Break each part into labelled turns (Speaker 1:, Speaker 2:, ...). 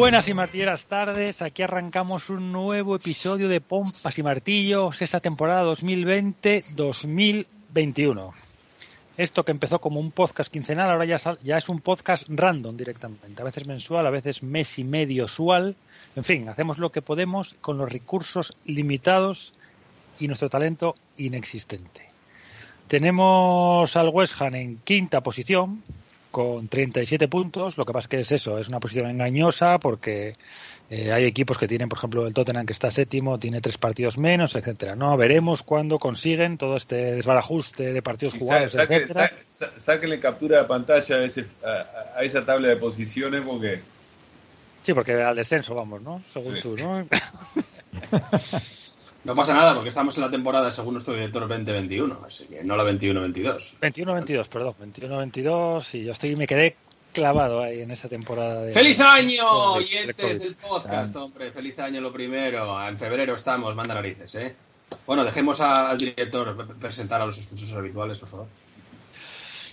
Speaker 1: Buenas y martilleras tardes, aquí arrancamos un nuevo episodio de Pompas y Martillos, esta temporada 2020-2021. Esto que empezó como un podcast quincenal ahora ya, ya es un podcast random directamente, a veces mensual, a veces mes y medio usual. En fin, hacemos lo que podemos con los recursos limitados y nuestro talento inexistente. Tenemos al West Ham en quinta posición, con 37 puntos. Lo que pasa es que es eso, es una posición engañosa porque eh, hay equipos que tienen, por ejemplo, el Tottenham que está séptimo, tiene tres partidos menos, etcétera. No veremos cuándo consiguen todo este desbarajuste de partidos jugados.
Speaker 2: sáquenle captura de pantalla a, ese, a, esa tabla de posiciones porque.
Speaker 1: Sí, porque al descenso vamos, ¿no? Según tú, ¿no?
Speaker 3: No pasa nada porque estamos en la temporada, según nuestro director, 2021, así que no la 21-22.
Speaker 1: 21-22, perdón, 21-22 y yo estoy me quedé clavado ahí en esa temporada. De,
Speaker 3: ¡Feliz año, oyentes del podcast, hombre! ¡Feliz año lo primero! En febrero estamos, manda narices, ¿eh? Bueno, dejemos al director presentar a los sospechosos habituales, por favor.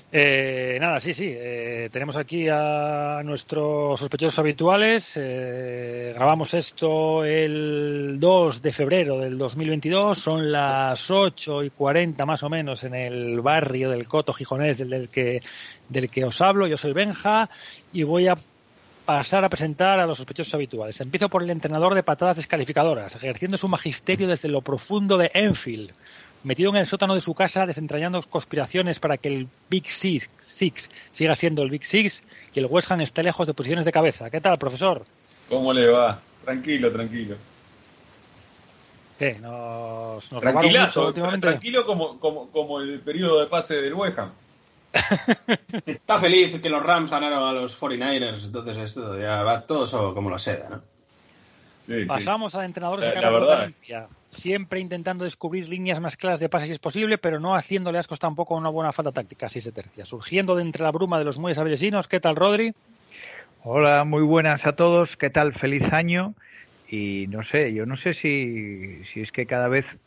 Speaker 1: Eh, nada, sí, sí. Eh, tenemos aquí a nuestros sospechosos habituales. Eh, grabamos esto el 2 de febrero del 2022. Son las 8 y 40 más o menos en el barrio del Coto Gijonés del, que, del que os hablo. Yo soy Benja y voy a pasar a presentar a los sospechosos habituales. Empiezo por el entrenador de patadas descalificadoras, ejerciendo su magisterio desde lo profundo de Enfield metido en el sótano de su casa desentrañando conspiraciones para que el Big Six, siga siendo el Big Six y el West Ham esté lejos de posiciones de cabeza. ¿Qué tal, profesor?
Speaker 2: ¿Cómo le va? Tranquilo, tranquilo.
Speaker 1: ¿Qué? ¿Nos, nos
Speaker 2: Tranquilazo, últimamente? Tranquilo como, como, como el periodo de pase del West Ham.
Speaker 3: Está feliz que los Rams ganaron a los 49ers, entonces esto ya va todo como la seda, ¿no?
Speaker 1: Pasamos a entrenadores de cara siempre intentando descubrir líneas más claras de pase si es posible, pero no haciéndole ascos tampoco a una buena falta táctica, si se tercia. Surgiendo de entre la bruma de los muelles avellesinos, ¿qué tal, Rodri?
Speaker 4: Hola, muy buenas a todos, ¿qué tal? Feliz año. Y no sé, yo no sé si, si es que cada vez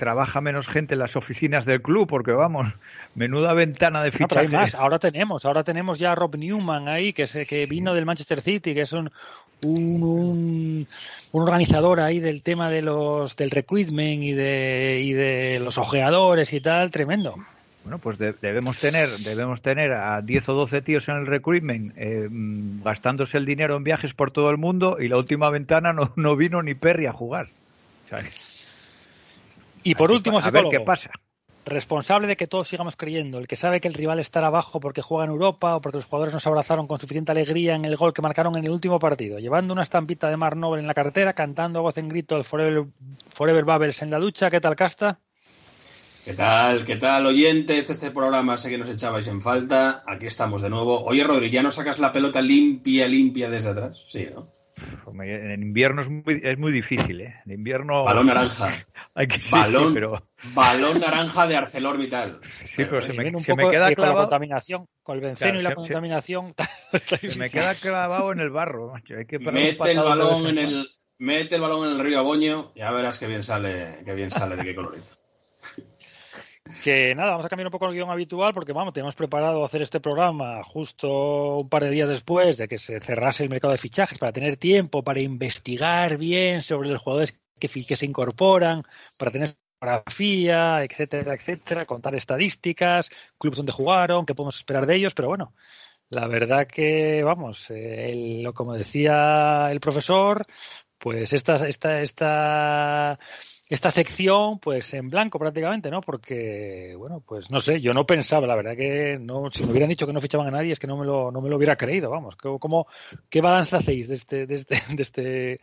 Speaker 4: trabaja menos gente en las oficinas del club, porque vamos, menuda ventana de fichajes.
Speaker 1: más, ahora tenemos, ahora tenemos ya a Rob Newman ahí, que, es, que vino del Manchester City, que es un, un, organizador ahí del tema de los del recruitment y de, y de los ojeadores y tal, tremendo.
Speaker 4: Bueno, pues debemos tener debemos tener a 10 o 12 tíos en el recruitment eh, mm, gastándose el dinero en viajes por todo el mundo y la última ventana no, no vino ni Perry a jugar.
Speaker 1: Y por último,
Speaker 4: a ver qué pasa.
Speaker 1: Responsable de que todos sigamos creyendo, el que sabe que el rival estará abajo porque juega en Europa o porque los jugadores nos abrazaron con suficiente alegría en el gol que marcaron en el último partido, llevando una estampita de Mar Nobel en la carretera, cantando a voz en grito el Forever, Forever Bubbles en la ducha. ¿Qué tal, Casta?
Speaker 3: ¿Qué tal? ¿Qué tal, oyentes de este programa? Sé que nos echabais en falta. Aquí estamos de nuevo. Oye, Rodri, ¿ya no sacas la pelota limpia, limpia desde atrás? Sí, ¿no?
Speaker 4: En invierno es muy, es muy difícil, ¿eh? En invierno...
Speaker 3: Balón naranja. balón, balón naranja de ArcelorMittal.
Speaker 1: Sí, pero se me, un poco queda clavado... Con la contaminación, con el benceno y la contaminación...
Speaker 4: Se, me queda clavado en el barro.
Speaker 3: mete, el balón en el, mete el balón en el río Aboño y ya verás qué bien sale, qué bien sale de qué colorito.
Speaker 1: Que nada, vamos a cambiar un poco el guion habitual porque vamos, tenemos preparado hacer este programa justo un par de días después de que se cerrase el mercado de fichajes para tener tiempo para investigar bien sobre los jugadores que, se incorporan, para tener fotografía, etcétera, etcétera, contar estadísticas, clubes donde jugaron, qué podemos esperar de ellos, pero bueno, la verdad que, vamos, eh, como decía el profesor, pues esta, esta, esta esta sección pues en blanco prácticamente, ¿no? Porque, bueno, pues no sé, yo no pensaba, la verdad que no, si me hubieran dicho que no fichaban a nadie es que no me lo, no me lo hubiera creído, vamos. ¿Cómo, ¿Qué balance hacéis de este, de este, de este,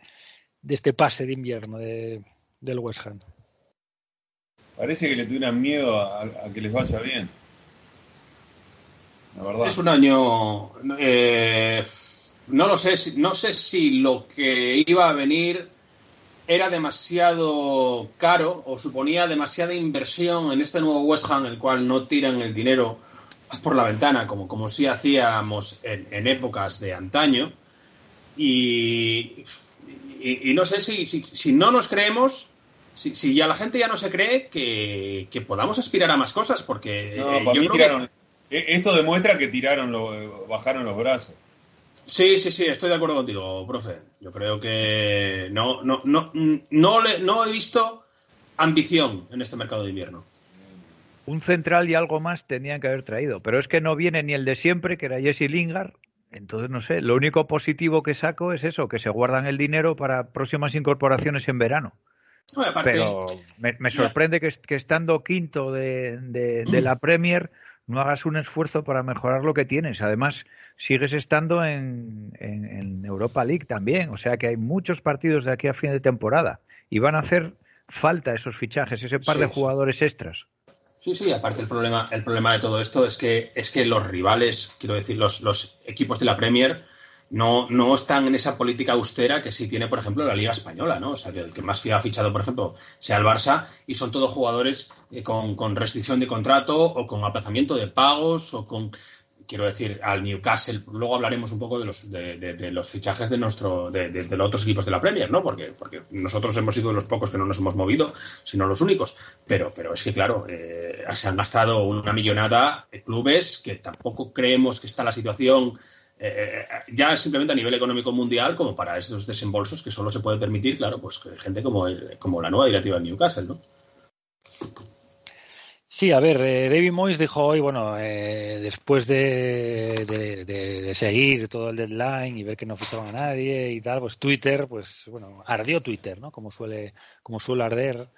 Speaker 1: de este pase de invierno de, del West Ham?
Speaker 2: Parece que le tuvieran miedo a, que les vaya bien.
Speaker 3: La verdad. Es un año, eh, no lo sé, no sé si lo que iba a venir era demasiado caro o suponía demasiada inversión en este nuevo West Ham, el cual no tiran el dinero por la ventana, como, como sí hacíamos en, épocas de antaño. Y, y, no sé si, si, no nos creemos, si, si, ya la gente ya no se cree, que, podamos aspirar a más cosas, porque
Speaker 2: eh, yo creo que... Eh, esto demuestra que tiraron, lo, bajaron los brazos.
Speaker 3: Sí, sí, sí, estoy de acuerdo contigo, profe. Yo creo que no, no, no, no, le, no he visto ambición en este mercado de invierno.
Speaker 4: Un central y algo más tenían que haber traído, pero es que no viene ni el de siempre, que era Jesse Lingard. Entonces, no sé, lo único positivo que saco es eso, que se guardan el dinero para próximas incorporaciones en verano. pero me, sorprende que, estando quinto de, de la Premier no hagas un esfuerzo para mejorar lo que tienes. Además, sigues estando en, en, Europa League también. O sea que hay muchos partidos de aquí a fin de temporada y van a hacer falta esos fichajes, ese par de jugadores extras.
Speaker 3: Sí, sí, aparte el problema, el problema de todo esto es que, es que los rivales, quiero decir, los, los equipos de la Premier no, no están en esa política austera que sí tiene, por ejemplo, la Liga Española, ¿no? O sea, que el que más ha fichado, por ejemplo, sea el Barça, y son todos jugadores eh, con, con, restricción de contrato o con aplazamiento de pagos o con, quiero decir, al Newcastle. Luego hablaremos un poco de los, de, los fichajes de nuestro, de, los otros equipos de la Premier, ¿no? Porque, porque nosotros hemos sido los pocos que no nos hemos movido, sino los únicos. Pero, pero es que, claro, eh, se han gastado una millonada de clubes que tampoco creemos que está la situación eh, ya simplemente a nivel económico mundial como para esos desembolsos que solo se puede permitir, claro, pues gente como, como la nueva directiva de Newcastle, ¿no?
Speaker 1: Sí, a ver, eh, David Moyes dijo hoy, bueno, eh, después de, seguir todo el deadline y ver que no fichaban a nadie y tal, pues Twitter, pues bueno, ardió Twitter, ¿no? Como suele, como suele arder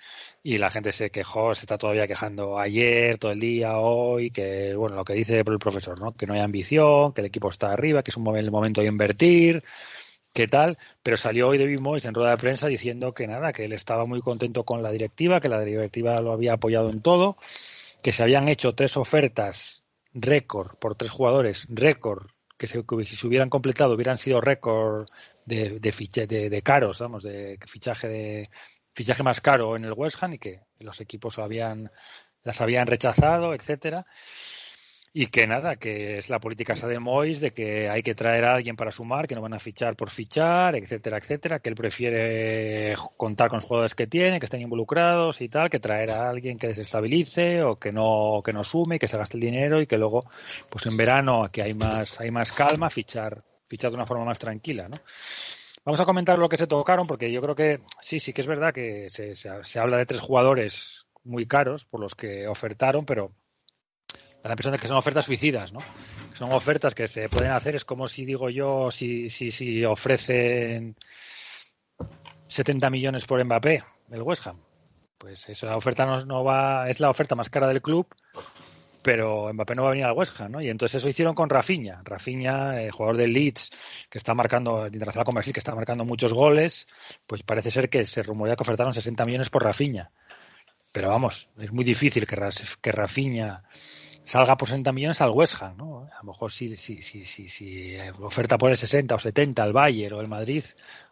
Speaker 1: y la gente se quejó, se está todavía quejando ayer, todo el día, hoy, que bueno, lo que dice el profesor, ¿no? Que no hay ambición, que el equipo está arriba, que es un el momento de invertir qué tal, pero salió hoy David Moyes en rueda de prensa diciendo que nada, que él estaba muy contento con la directiva, que la directiva lo había apoyado en todo, que se habían hecho tres ofertas récord por tres jugadores, récord, que, se, si se hubieran completado hubieran sido récord de, de, de, caros, vamos, de fichaje de fichaje más caro en el West Ham y que los equipos habían las habían rechazado, etcétera y que nada, que es la política esa de Mois de que hay que traer a alguien para sumar, que no van a fichar por fichar, etcétera, etcétera, que él prefiere contar con los jugadores que tiene, que estén involucrados y tal, que traer a alguien que desestabilice o que no que no sume, que se gaste el dinero y que luego pues en verano que hay más hay más calma, fichar fichar de una forma más tranquila, ¿no? Vamos a comentar lo que se tocaron porque yo creo que sí, sí que es verdad que se, se habla de tres jugadores muy caros por los que ofertaron, pero impresión de que son ofertas suicidas, ¿no? Son ofertas que se pueden hacer, es como si digo yo, si, si, si ofrecen 70 millones por Mbappé, el West Ham. Pues esa oferta no, no, va, es la oferta más cara del club, pero Mbappé no va a venir al West Ham, ¿no? Y entonces eso hicieron con Rafinha. Rafinha, eh, jugador del Leeds, que está marcando, el Internacional Comercial, que está marcando muchos goles, pues parece ser que se rumorea que ofertaron 60 millones por Rafinha. Pero vamos, es muy difícil que, que Rafinha salga por 60 millones al West Ham, ¿no? A lo mejor si, si, si, si, si oferta por el 60 o 70 al Bayern o el Madrid,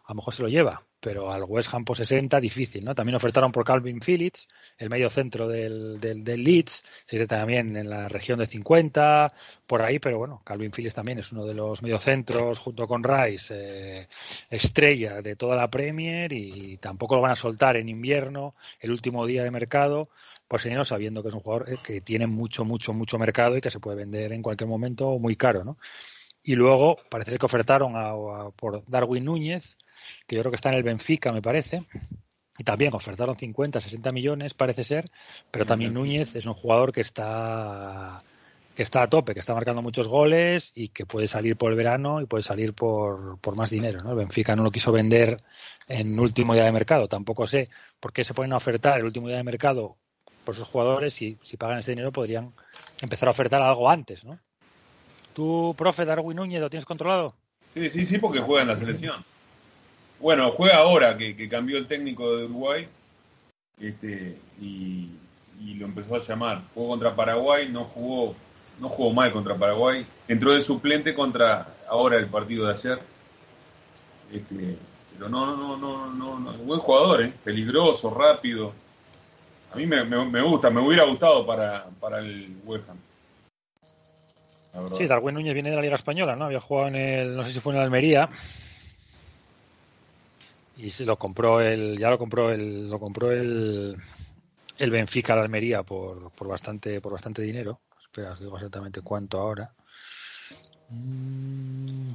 Speaker 1: a lo mejor se lo lleva, pero al West Ham por 60 difícil, ¿no? También ofertaron por Calvin Phillips, el medio centro del, del, del Leeds, se dice también en la región de 50, por ahí, pero bueno, Calvin Phillips también es uno de los mediocentros junto con Rice, eh, estrella de toda la Premier y tampoco lo van a soltar en invierno, el último día de mercado, por dinero sabiendo que es un jugador eh, que tiene mucho, mucho, mucho mercado y que se puede vender en cualquier momento muy caro, ¿no? Y luego parece que ofertaron a, por Darwin Núñez, que yo creo que está en el Benfica, me parece. Y también ofertaron 50, 60 millones, parece ser, pero también Núñez es un jugador que está que está a tope, que está marcando muchos goles y que puede salir por el verano y puede salir por, por más dinero. ¿no? El Benfica no lo quiso vender en último día de mercado. Tampoco sé por qué se pueden ofertar el último día de mercado por sus jugadores y si pagan ese dinero podrían empezar a ofertar algo antes, ¿no? ¿Tú, profe Darwin Núñez, lo tienes controlado?
Speaker 2: Sí, sí, sí, porque juega en la selección. Bueno, juega ahora que, cambió el técnico de Uruguay este, y, lo empezó a llamar. Jugó contra Paraguay, no jugó, no jugó mal contra Paraguay. Entró de suplente contra ahora el partido de ayer. Este, pero no, no, no, no, no, buen jugador, ¿eh? peligroso, rápido. A mí me, me, gusta, me hubiera gustado para, para el West Ham.
Speaker 1: Sí, Darwin Núñez viene de la Liga Española, ¿no? Había jugado en el, no sé si fue en el Almería. Y se lo compró el, ya lo compró el, lo compró el, el Benfica la Almería por, por bastante, por bastante dinero. Espera, os digo exactamente cuánto ahora. Mm,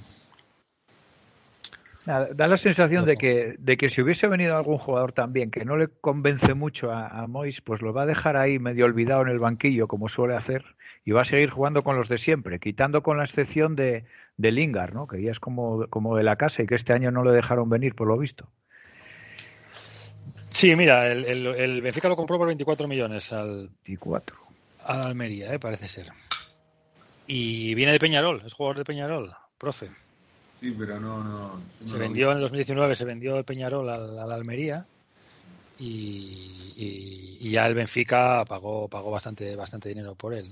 Speaker 4: Da la sensación de que, de que si hubiese venido algún jugador también que no le convence mucho a, a Mois, pues lo va a dejar ahí medio olvidado en el banquillo, como suele hacer, y va a seguir jugando con los de siempre, quitando con la excepción de, de Lingard, ¿no? que ya es como, como de la casa y que este año no le dejaron venir, por lo visto.
Speaker 1: Sí, mira, el, el, Benfica lo compró por 24 millones al,
Speaker 4: 24.
Speaker 1: al Almería, ¿eh? parece ser. Y viene de Peñarol, es jugador de Peñarol, profe.
Speaker 2: Sí, pero no, no.
Speaker 1: se vendió en el 2019, se vendió de Peñarol al, al Almería y, y, y, ya el Benfica pagó, pagó bastante, bastante dinero por él.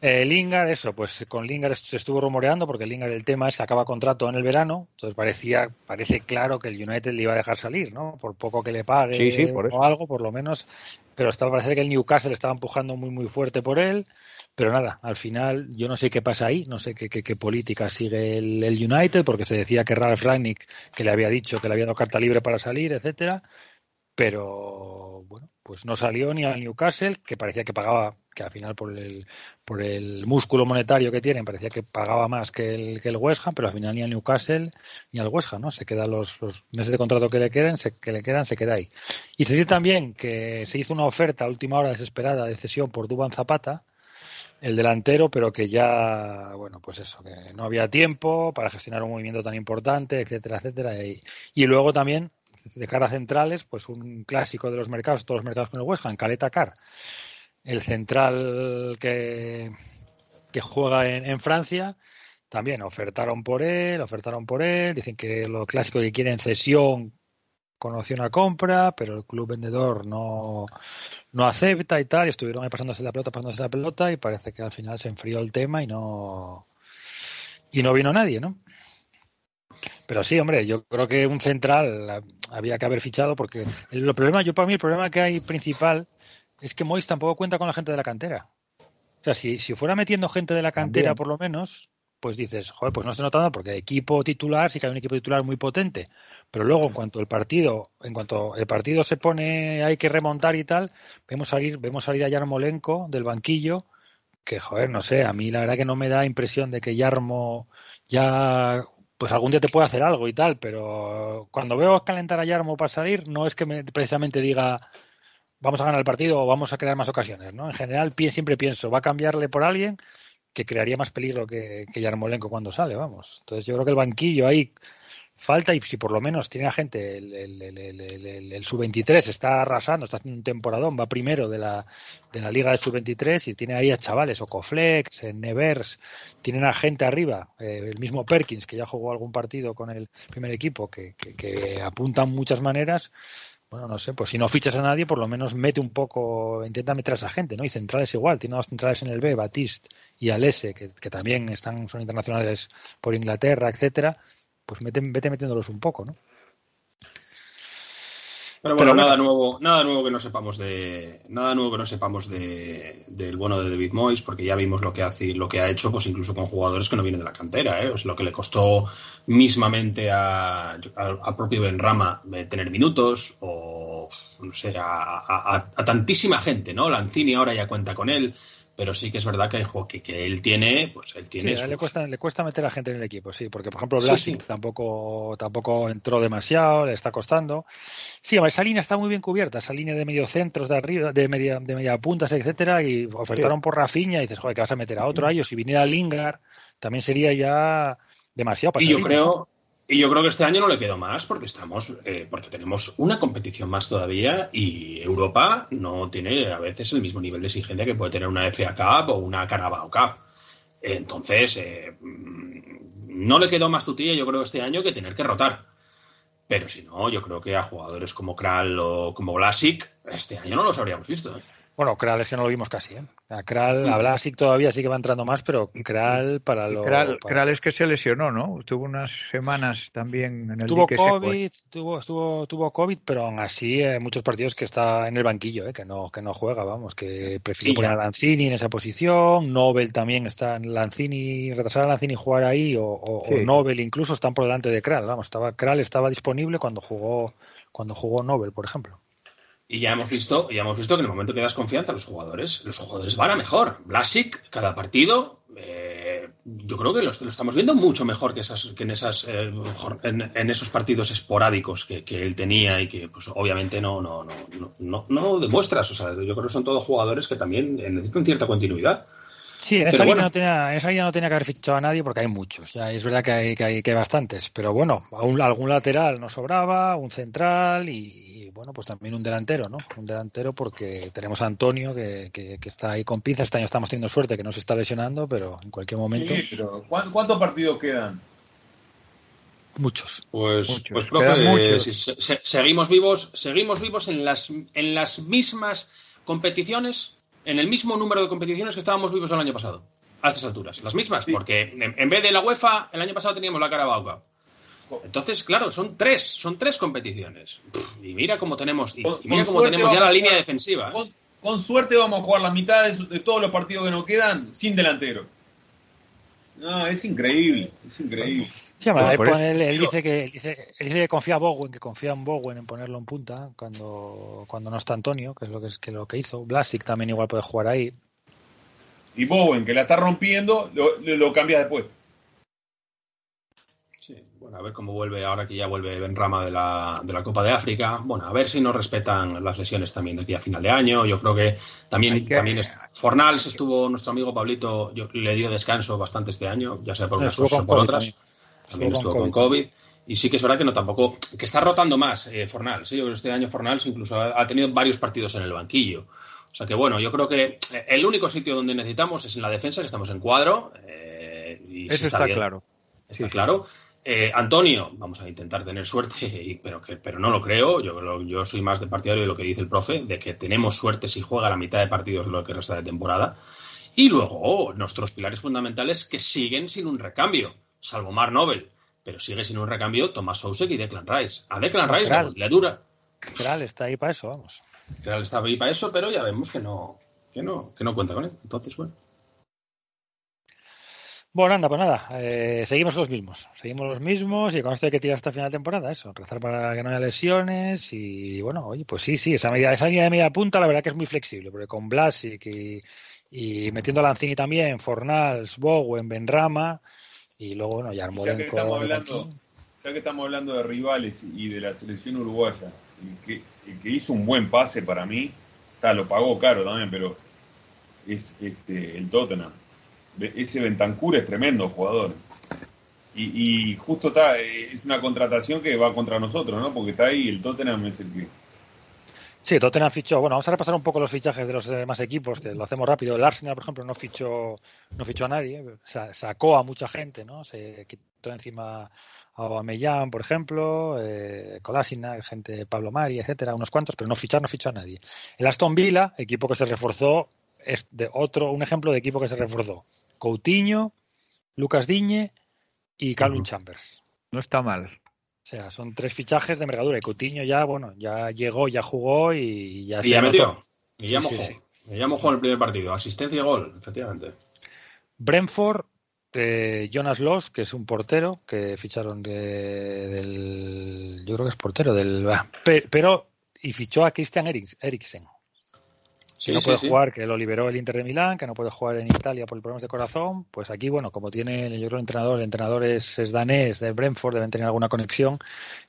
Speaker 1: Eh, Lingard, eso, pues con Lingard se estuvo rumoreando porque Lingard el tema es que acaba contrato en el verano, entonces parecía, parece claro que el United le iba a dejar salir, ¿no? Por poco que le pague o algo, por lo menos, pero estaba parece que el Newcastle estaba empujando muy muy fuerte por él, pero nada, al final yo no sé qué pasa ahí, no sé qué, qué, política sigue el, el, United, porque se decía que Ralf Rangnick que le había dicho que le había dado carta libre para salir, etcétera, pero bueno, pues no salió ni al Newcastle, que parecía que pagaba, que al final por el, por el músculo monetario que tienen, parecía que pagaba más que el, que el West Ham, pero al final ni al Newcastle ni al West Ham, ¿no? Se quedan los, los meses de contrato que le queden, se, que le quedan, se queda ahí. Y se dice también que se hizo una oferta a última hora desesperada de cesión por Duban Zapata, el delantero, pero que ya, bueno, pues eso, que no había tiempo para gestionar un movimiento tan importante, etcétera, etcétera. Y, y luego también de cara a centrales, pues un clásico de los mercados, todos los mercados con el West Ham, Caleta Car, el central que, que juega en, en, Francia, también ofertaron por él, ofertaron por él, dicen que lo clásico que quieren cesión con opción a compra, pero el club vendedor no, no acepta y tal, y estuvieron ahí pasándose la pelota, pasándose la pelota, y parece que al final se enfrió el tema y no y no vino nadie, ¿no? Pero sí, hombre, yo creo que un central había que haber fichado porque el, problema, yo para mí el problema que hay principal es que Mois tampoco cuenta con la gente de la cantera. O sea, si, si fuera metiendo gente de la cantera por lo menos, pues dices, joder, pues no estoy notando porque equipo titular sí que hay un equipo titular muy potente, pero luego en cuanto el partido, en cuanto el partido se pone, hay que remontar y tal, vemos salir, vemos salir a Yarmolenko del banquillo, que joder, no sé, a mí la verdad que no me da impresión de que Yarmo ya pues algún día te puede hacer algo y tal, pero cuando veo calentar a Yarmo para salir, no es que me precisamente diga vamos a ganar el partido o vamos a crear más ocasiones, ¿no? En general siempre pienso, va a cambiarle por alguien que crearía más peligro que, que Yarmolenko cuando sale, vamos. Entonces yo creo que el banquillo ahí falta y si por lo menos tiene a gente, el, el, el, el sub-23 está arrasando, está haciendo un temporadón, va primero de la, de la liga de sub-23 y tiene ahí a chavales, Ocoflex, Nevers, tienen a gente arriba, eh, el mismo Perkins que ya jugó algún partido con el primer equipo que, que, que apuntan muchas maneras bueno, no sé, pues si no fichas a nadie, por lo menos mete un poco, intenta meter a esa gente, ¿no? Y centrales igual, tiene dos centrales en el B, Batiste y Alese, que, que también están, son internacionales por Inglaterra, etcétera pues mete, vete metiéndolos un poco, ¿no?
Speaker 3: Pero bueno, Pero nada nuevo, nada nuevo que no sepamos de, nada nuevo que no sepamos de, del bueno de David Moyes, porque ya vimos lo que hace, lo que ha hecho, pues incluso con jugadores que no vienen de la cantera, ¿eh? lo que le costó mismamente a, a, a propio Benrama tener minutos, o no sé, a, a, a, tantísima gente, ¿no? Lanzini ahora ya cuenta con él pero sí que es verdad que, que, que él tiene, pues él tiene.
Speaker 1: Sí, sus... le, cuesta, le cuesta meter a gente en el equipo, sí, porque por ejemplo Blasic sí, sí. tampoco, tampoco entró demasiado, le está costando. Sí, esa línea está muy bien cubierta, esa línea de medio centros de arriba, de media, de media puntas, etcétera, y ofertaron por Rafinha y dices, joder, que vas a meter a otro a ellos, si viniera Lingard, también sería ya demasiado para
Speaker 3: Y yo creo, y yo creo que este año no le quedó más porque estamos, eh, porque tenemos una competición más todavía y Europa no tiene a veces el mismo nivel de exigencia que puede tener una FA Cup o una Carabao Cup. Entonces, eh, no le quedó más tutilla, yo creo, este año que tener que rotar. Pero si no, yo creo que a jugadores como Kral o como Blasic, este año no los habríamos visto. ¿eh?
Speaker 1: Bueno, Kral es que no lo vimos casi. ¿eh? A Kral, a Blasic todavía sí que va entrando más, pero Kral para lo.
Speaker 4: Kral,
Speaker 1: para...
Speaker 4: Kral es que se lesionó, ¿no? Tuvo unas semanas también en el
Speaker 1: Tuvo COVID, tuvo, estuvo, tuvo COVID, pero aún así eh, muchos partidos que está en el banquillo, eh, que no que no juega, vamos, que prefiere poner a Lanzini en esa posición. Nobel también está en Lanzini, retrasar a Lanzini jugar ahí, o, o, sí. o Nobel incluso están por delante de Kral. Vamos, estaba Kral estaba disponible cuando jugó cuando jugó Nobel, por ejemplo.
Speaker 3: Y ya hemos visto, ya hemos visto que en el momento que das confianza a los jugadores, los jugadores van a mejor. Blasic, cada partido, eh, yo creo que lo, estamos viendo mucho mejor que, que en, esas, eh, en, esos partidos esporádicos que, él tenía y que pues obviamente no, no, no, no, no demuestras. Yo creo que son todos jugadores que también necesitan cierta continuidad.
Speaker 1: Sí, en esa, línea no tenía, esa no tenía que haber fichado a nadie porque hay muchos. Ya es verdad que hay, que hay, que hay bastantes. Pero bueno, algún lateral no sobraba, un central y, bueno, pues también un delantero, ¿no? Un delantero porque tenemos a Antonio que, que, está ahí con pinza. Este año estamos teniendo suerte que no se está lesionando, pero en cualquier momento.
Speaker 2: Sí, pero ¿cuántos partidos quedan?
Speaker 1: Muchos.
Speaker 3: Pues, pues profe, seguimos vivos, seguimos vivos en las, en las mismas competiciones en el mismo número de competiciones que estábamos vivos el año pasado, a estas alturas. Las mismas, porque en, vez de la UEFA, el año pasado teníamos la Carabao Entonces, claro, son tres, son tres competiciones. Y mira cómo tenemos, y, mira cómo tenemos ya la línea defensiva.
Speaker 2: ¿eh? Con, suerte vamos a jugar la mitad de, todos los partidos que nos quedan sin delantero. No, es increíble, es increíble.
Speaker 1: Sí, él, dice que, dice, él dice que confía en Bowen, que confía en Bowen en ponerlo en punta cuando, cuando no está Antonio, que es lo que, es, que lo que hizo. Blasic también igual puede jugar ahí.
Speaker 2: Y Bowen, que la está rompiendo, lo, lo cambia después.
Speaker 3: Sí, bueno, a ver cómo vuelve ahora que ya vuelve Benrama de la, de la Copa de África. Bueno, a ver si nos respetan las lesiones también de aquí a final de año. Yo creo que también, también es, Fornals estuvo, nuestro amigo Pablito, yo, le dio descanso bastante este año, ya sea por unas cosas o por otras también estuvo con COVID. Y sí que es verdad que no tampoco, que está rotando más eh, Fornal. Sí, este año Fornals incluso ha, tenido varios partidos en el banquillo. O sea que bueno, yo creo que eh, el único sitio donde necesitamos es en la defensa, que estamos en cuadro. Eh, y
Speaker 4: Eso está, claro.
Speaker 3: Está claro. Antonio, vamos a intentar tener suerte, pero, que, pero no lo creo. Yo, yo soy más de partidario de lo que dice el profe, de que tenemos suerte si juega la mitad de partidos de lo que resta de temporada. Y luego nuestros pilares fundamentales que siguen sin un recambio salvo Mar Nobel, pero sigue sin un recambio Thomas Sousek y Declan Rice. A Declan Rice le dura.
Speaker 1: Kral está ahí para eso, vamos.
Speaker 3: Kral está ahí para eso, pero ya vemos que no, que no, que no cuenta con él. Entonces, bueno.
Speaker 1: Bueno, anda, pues nada, eh, seguimos los mismos, seguimos los mismos y con esto hay que tirar hasta final de temporada, eso, rezar para que no haya lesiones y bueno, oye, pues sí, sí, esa medida, esa línea de media punta la verdad que es muy flexible, porque con Blasic y, y metiendo a Lanzini también, Fornals, Bowen, Benrama, y luego, bueno, ya
Speaker 2: Ya que estamos hablando, ya que estamos hablando de rivales y de la selección uruguaya, el que, que hizo un buen pase para mí, está, lo pagó caro también, pero es este, el Tottenham. Ese Bentancur es tremendo jugador. Y, y, justo está, es una contratación que va contra nosotros, ¿no? Porque está ahí el Tottenham es el que
Speaker 1: Sí, Tottenham fichó. Bueno, vamos a repasar un poco los fichajes de los demás equipos, que lo hacemos rápido. El Arsenal, por ejemplo, no fichó, no fichó a nadie, sacó a mucha gente, ¿no? Se quitó encima a Aubameyang, por ejemplo, eh, Colasina, gente Pablo Mari, etcétera, unos cuantos, pero no fichar, no fichó a nadie. El Aston Villa, equipo que se reforzó, es de otro, un ejemplo de equipo que se reforzó. Coutinho, Lucas Diñe y Calvin Chambers.
Speaker 4: No está mal.
Speaker 1: O sea, son tres fichajes de envergadura. Y Coutinho ya, bueno, ya llegó, ya jugó y ya
Speaker 3: y ya metió. Y ya mojó. Y ya mojó en el primer partido. Asistencia y gol, efectivamente.
Speaker 1: Brentford, eh, Jonas Loss, que es un portero que ficharon del. Yo creo que es portero del. Pero. Y fichó a Christian Eriksen que no puede jugar, que lo liberó el Inter de Milán, que no puede jugar en Italia por problemas de corazón, pues aquí, bueno, como tiene, yo creo, el entrenador, el entrenador es, danés de Brentford, deben tener alguna conexión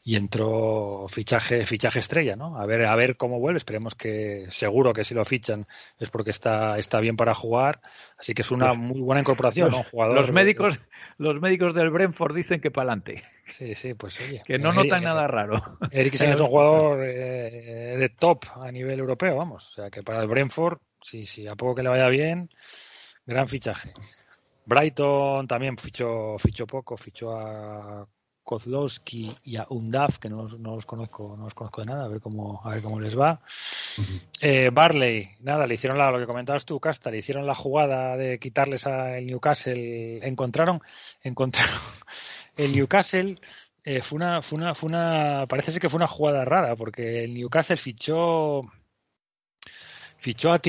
Speaker 1: y entró fichaje, fichaje estrella, ¿no? A ver, a ver cómo vuelve, esperemos que, seguro que si lo fichan es porque está, está bien para jugar, así que es una pues muy buena incorporación,
Speaker 4: los,
Speaker 1: ¿no? Jugador,
Speaker 4: los médicos, los médicos del Brentford dicen que para adelante.
Speaker 1: Sí, sí, pues oye.
Speaker 4: Que no notan nada raro.
Speaker 1: Eriksen es un jugador eh, de top a nivel europeo, vamos. O sea, que para el Brentford, sí, sí, a poco que le vaya bien, gran fichaje. Brighton también fichó, fichó poco, fichó a Kozlowski y a Undaf, que no, no, los conozco, no los conozco de nada, a ver cómo, a ver cómo les va. Eh, Barley, nada, le hicieron la, lo que comentabas tú, Casta, le hicieron la jugada de quitarles al Newcastle, encontraron, encontraron el Newcastle eh, fue, una, fue, una, fue una, parece ser que fue una jugada rara, porque el Newcastle fichó fichó a, a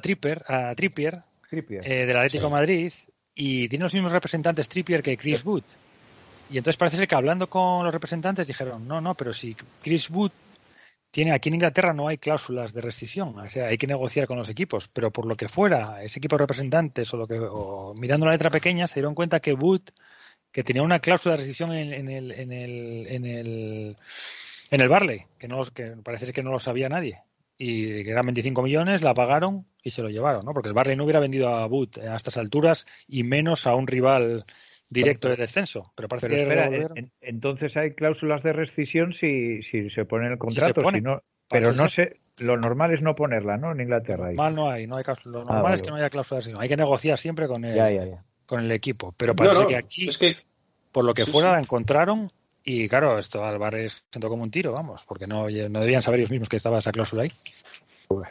Speaker 1: Tripper, a Trippier, eh, del Atlético Madrid y tiene los mismos representantes Trippier que Chris Wood. Y entonces parece ser que hablando con los representantes dijeron, no, no, pero si Chris Wood tiene aquí en Inglaterra no hay cláusulas de rescisión, o sea, hay que negociar con los equipos, pero por lo que fuera, ese equipo de representantes o lo que o mirando la letra pequeña se dieron cuenta que Wood que tenía una cláusula de rescisión en, en, el en el en el en el Barley, que no que parece que no lo sabía nadie y que eran 25 millones, la pagaron y se lo llevaron, ¿no? Porque el Barley no hubiera vendido a Wood a estas alturas y menos a un rival directo de descenso. Pero parece
Speaker 4: Pero
Speaker 1: que
Speaker 4: espera,
Speaker 1: Revolver-
Speaker 4: en- entonces hay cláusulas de rescisión si, si se pone en el contrato.
Speaker 1: pone.
Speaker 4: si no- pero no sé, lo normal es no ponerla, ¿no? En Inglaterra. ahí.
Speaker 1: Normal no hay, no hay. Lo
Speaker 4: Ah,
Speaker 1: normal es que no haya cláusula de rescisión. Hay que negociar siempre con el,
Speaker 4: Ya, ya, ya.
Speaker 1: con el equipo. Pero
Speaker 3: No,
Speaker 1: parece
Speaker 3: no,
Speaker 1: que aquí,
Speaker 3: es que
Speaker 1: por lo que
Speaker 3: sí,
Speaker 1: fuera,
Speaker 3: sí.
Speaker 1: la encontraron y claro, esto Álvarez sentó como un tiro, vamos, porque no, no debían saber ellos mismos que estaba esa cláusula ahí.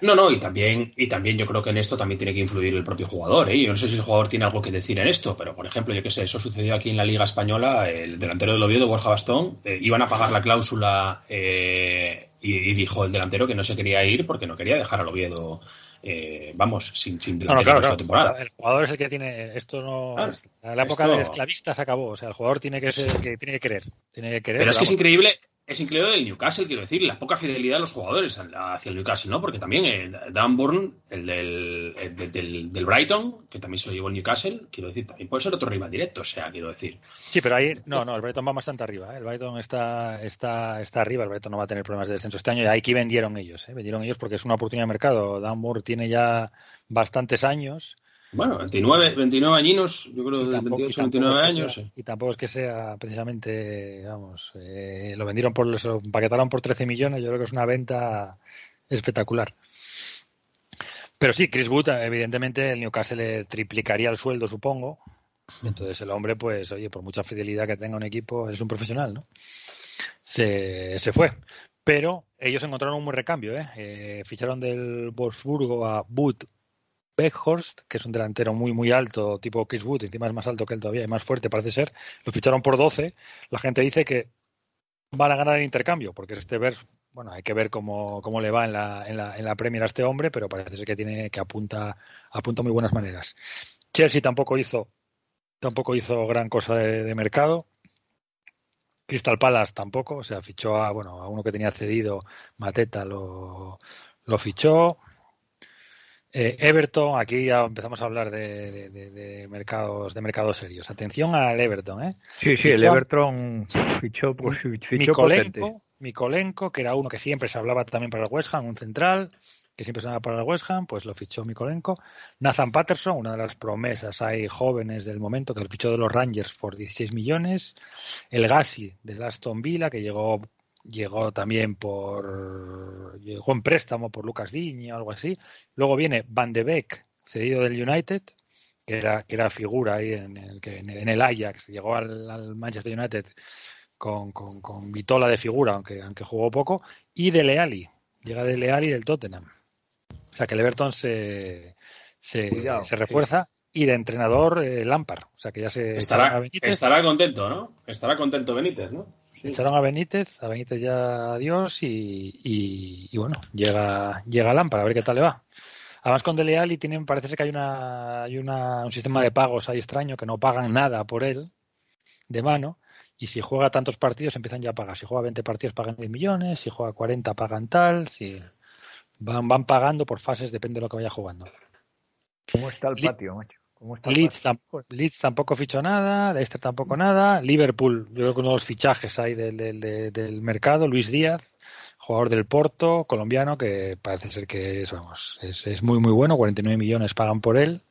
Speaker 3: No, no, y también, y también yo creo que en esto también tiene que influir el propio jugador, ¿eh? Yo no sé si el jugador tiene algo que decir en esto, pero por ejemplo, yo que sé, eso sucedió aquí en la Liga Española, el delantero del Oviedo, Borja Bastón, eh, iban a pagar la cláusula eh, y, y dijo el delantero que no se quería ir porque no quería dejar al Oviedo, eh, vamos, sin, sin
Speaker 1: No, no, claro, claro.
Speaker 3: temporada.
Speaker 1: El jugador es el que tiene esto no
Speaker 3: Claro,
Speaker 1: la época
Speaker 3: esto-
Speaker 1: del esclavista se acabó, o sea, el jugador tiene que ser que tiene que querer, tiene que querer.
Speaker 3: Pero es que es increíble, es increíble del Newcastle, quiero decir, la poca fidelidad de los jugadores hacia el Newcastle, ¿no? Porque también el Dan Burn, el del, el de- del, del Brighton, que también se lo llevó el Newcastle, quiero decir, también puede ser otro rival directo, o sea, quiero decir.
Speaker 1: Sí, pero ahí no, no, el Brighton va bastante arriba, ¿eh? el Brighton está está está arriba, el Brighton no va a tener problemas de descenso este año y aquí vendieron ellos, ¿eh? vendieron ellos porque es una oportunidad de mercado. Dan tiene ya bastantes años
Speaker 3: Bueno, 29, 29 añinos, yo creo
Speaker 1: tampoco, y
Speaker 3: 28,
Speaker 1: tampoco
Speaker 3: 29
Speaker 1: es que
Speaker 3: años.
Speaker 1: sea-
Speaker 3: sí.
Speaker 1: y tampoco es que sea precisamente, vamos, eh, lo vendieron por, se lo empaquetaron por 13 millones, yo creo que es una venta espectacular. Pero sí, Chris Wood, evidentemente, el Newcastle le triplicaría el sueldo, supongo. Entonces el hombre, pues, oye, por mucha fidelidad que tenga un equipo, es un profesional, ¿no? Se, se fue. Pero ellos encontraron un buen recambio, ¿eh? Eh, ficharon del Wolfsburgo a Wood Beckhorst, que es un delantero muy, muy alto, tipo Chris Wood, encima es más alto que él todavía y más fuerte, parece ser. Lo ficharon por 12. La gente dice que van a ganar el intercambio, porque este ver, bueno, hay que ver cómo, cómo le va en la, en, la, en la Premier a este hombre, pero parece ser que tiene que apunta, apunta muy buenas maneras. Chelsea tampoco hizo, tampoco hizo gran cosa de, de mercado. Crystal Palace tampoco, o sea, fichó a, bueno, a uno que tenía cedido, Mateta lo, lo fichó. Eh, Everton, aquí ya empezamos a hablar de, de- de- de mercados de mercados serios. Atención al Everton, ¿eh?
Speaker 4: Sí, sí, el Everton fichó, pues, fichó potente.
Speaker 1: Mikolenko, Mikolenko, que era uno que siempre se hablaba también para el West Ham, un central, que siempre se hablaba para el West Ham, pues lo fichó Mikolenko. Nathan Patterson, una de las promesas hay jóvenes del momento, que lo fichó de los Rangers por 16 millones. El Gassi del Aston Villa, que llegó llegó también por llegó en préstamo por Lucas Diño o algo así. Luego viene Van de Beek, cedido del United, que era, que era figura ahí en el, que en el, Ajax, llegó al, al Manchester United con, con, con Vitola de figura, aunque, aunque jugó poco, y de Leali, llega de Leali del Tottenham. O sea que el Everton se, se,
Speaker 4: Cuidado,
Speaker 1: se refuerza y de entrenador eh, Lampard. O sea que ya se
Speaker 3: Estará, estará contento, ¿no? Estará contento Benítez, ¿no? Sí.
Speaker 1: echaron a Benítez, a Benítez ya adiós y, y, y bueno, llega, llega Lampard a ver qué tal le va. Además con Dele Alli tienen, parece ser que hay una, hay una, un sistema de pagos ahí extraño que no pagan nada por él de mano y si juega tantos partidos empiezan ya a pagar. Si juega 20 partidos pagan 10 millones, si juega 40 pagan tal, si van, van pagando por fases, depende de lo que vaya jugando.
Speaker 4: ¿Cómo está el patio, macho? ¿Cómo está el
Speaker 1: Leeds,
Speaker 4: patio?
Speaker 1: tam- Leeds tampoco fichó nada, Leicester tampoco nada, Liverpool, yo creo que uno de los fichajes ahí del, del, del- del mercado, Luis Díaz, jugador del Porto, colombiano, que parece ser que es, vamos, es, es muy muy bueno, 49 millones pagan por él.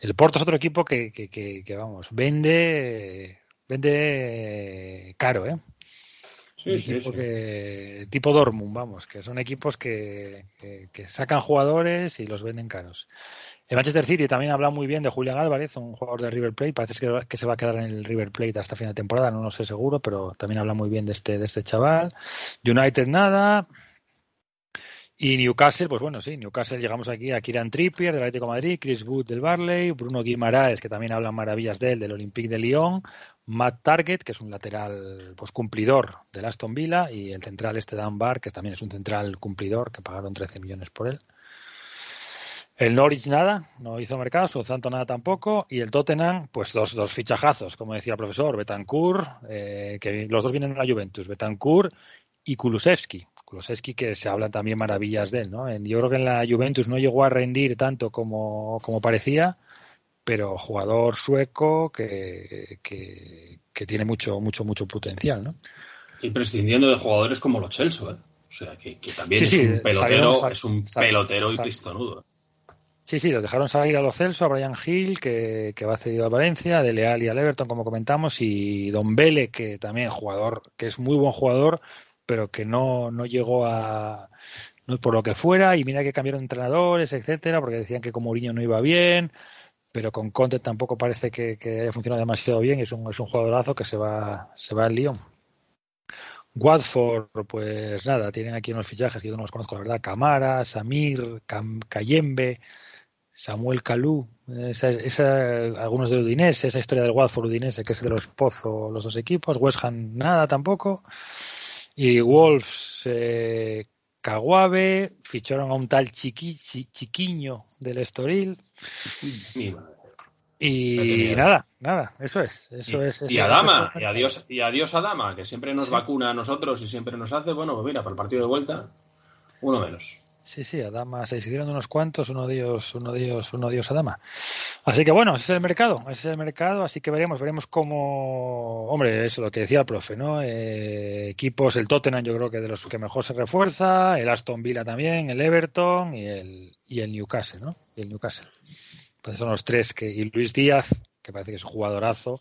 Speaker 1: El Porto es otro equipo que, que, que, que, vamos, vende vende caro, ¿eh?
Speaker 3: Sí, sí,
Speaker 1: equipo
Speaker 3: sí.
Speaker 1: que- tipo Dortmund, vamos, que son equipos que, que- que sacan jugadores y los venden caros. El Manchester City también habla muy bien de Julián Álvarez, un jugador de River Plate. Parece que, se va a quedar en el River Plate hasta fin de temporada, no lo sé seguro, pero también habla muy bien de este, de este chaval. United nada. Y Newcastle, pues bueno, sí, Newcastle llegamos aquí a Kieran Trippier del Atlético de Madrid, Chris Wood del Barley, Bruno Guimaraes, que también hablan maravillas de él, del Olympique de Lyon, Matt Target, que es un lateral pues cumplidor del Aston Villa, y el central este Dan Bar, que también es un central cumplidor, que pagaron 13 millones por él. El Norwich nada, no hizo mercado, Southampton nada tampoco, y el Tottenham, pues dos, dos fichajazos, como decía el profesor, Betancourt, eh, que los dos vienen de la Juventus, Betancourt y Kulusevski. Kulusevski que se hablan también maravillas de él, ¿no? Yo creo que en la Juventus no llegó a rendir tanto como, como parecía, pero jugador sueco que, que, tiene mucho, mucho, mucho potencial, ¿no?
Speaker 3: Y prescindiendo de jugadores como los Chelsea, ¿eh? O sea, que, también es, un pelotero, es un pelotero y pistonudo.
Speaker 1: Sí, sí, los dejaron salir a los Celso, a Brian Hill, que, que va cedido a Valencia, de Leal y al Everton, como comentamos, y Don Vele, que también jugador, que es muy buen jugador, pero que no, no llegó a, no por lo que fuera, y mira que cambiaron entrenadores, etcétera, porque decían que con Mourinho no iba bien, pero con Conte tampoco parece que, que haya funcionado demasiado bien, es un, es un jugadorazo que se va, se va al Lyon. Watford, pues nada, tienen aquí unos fichajes que yo no los conozco, la verdad, Camara, Samir, Cayembe, Samuel Calú, algunos de Udinese, esa historia del Watford Udinese, que es de los Pozo, los dos equipos, West Ham nada tampoco, y Wolves eh, ficharon a un tal Chiquiño del Estoril. Y nada, nada, eso es. Eso
Speaker 3: y,
Speaker 1: es
Speaker 3: y Adama, y adiós, y adiós Adama, que siempre nos vacuna a nosotros y siempre nos hace, bueno, pues mira, para el partido de vuelta, uno menos.
Speaker 1: Sí, sí, Adama se hicieron unos cuantos, uno de ellos, uno de ellos, uno de ellos Adama. Así que bueno, ese es el mercado, ese es el mercado, así que veremos, veremos cómo, hombre, eso lo que decía el profe, ¿no? Eh, equipos, el Tottenham yo creo que de los que mejor se refuerza, el Aston Villa también, el Everton y el, y el Newcastle, ¿no? Y el Newcastle. Pues son los tres que, y Luis Díaz, que parece que es un jugadorazo,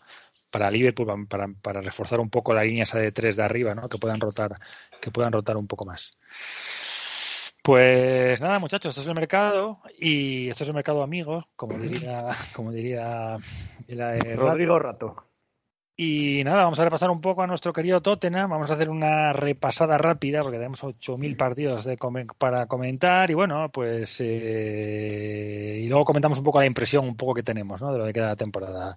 Speaker 1: para Liverpool, para, para reforzar un poco la línea esa de tres de arriba, ¿no? Que puedan rotar, que puedan rotar un poco más. Pues nada, muchachos, esto es el mercado y esto es el mercado amigos, como diría, como diría
Speaker 4: Rodrigo Rato.
Speaker 1: Y nada, vamos a repasar un poco a nuestro querido Tottenham. Vamos a hacer una repasada rápida porque tenemos 8.000 partidos de para comentar. Y bueno, pues. Eh, y luego comentamos un poco la impresión un poco que tenemos ¿no? de lo que queda la temporada.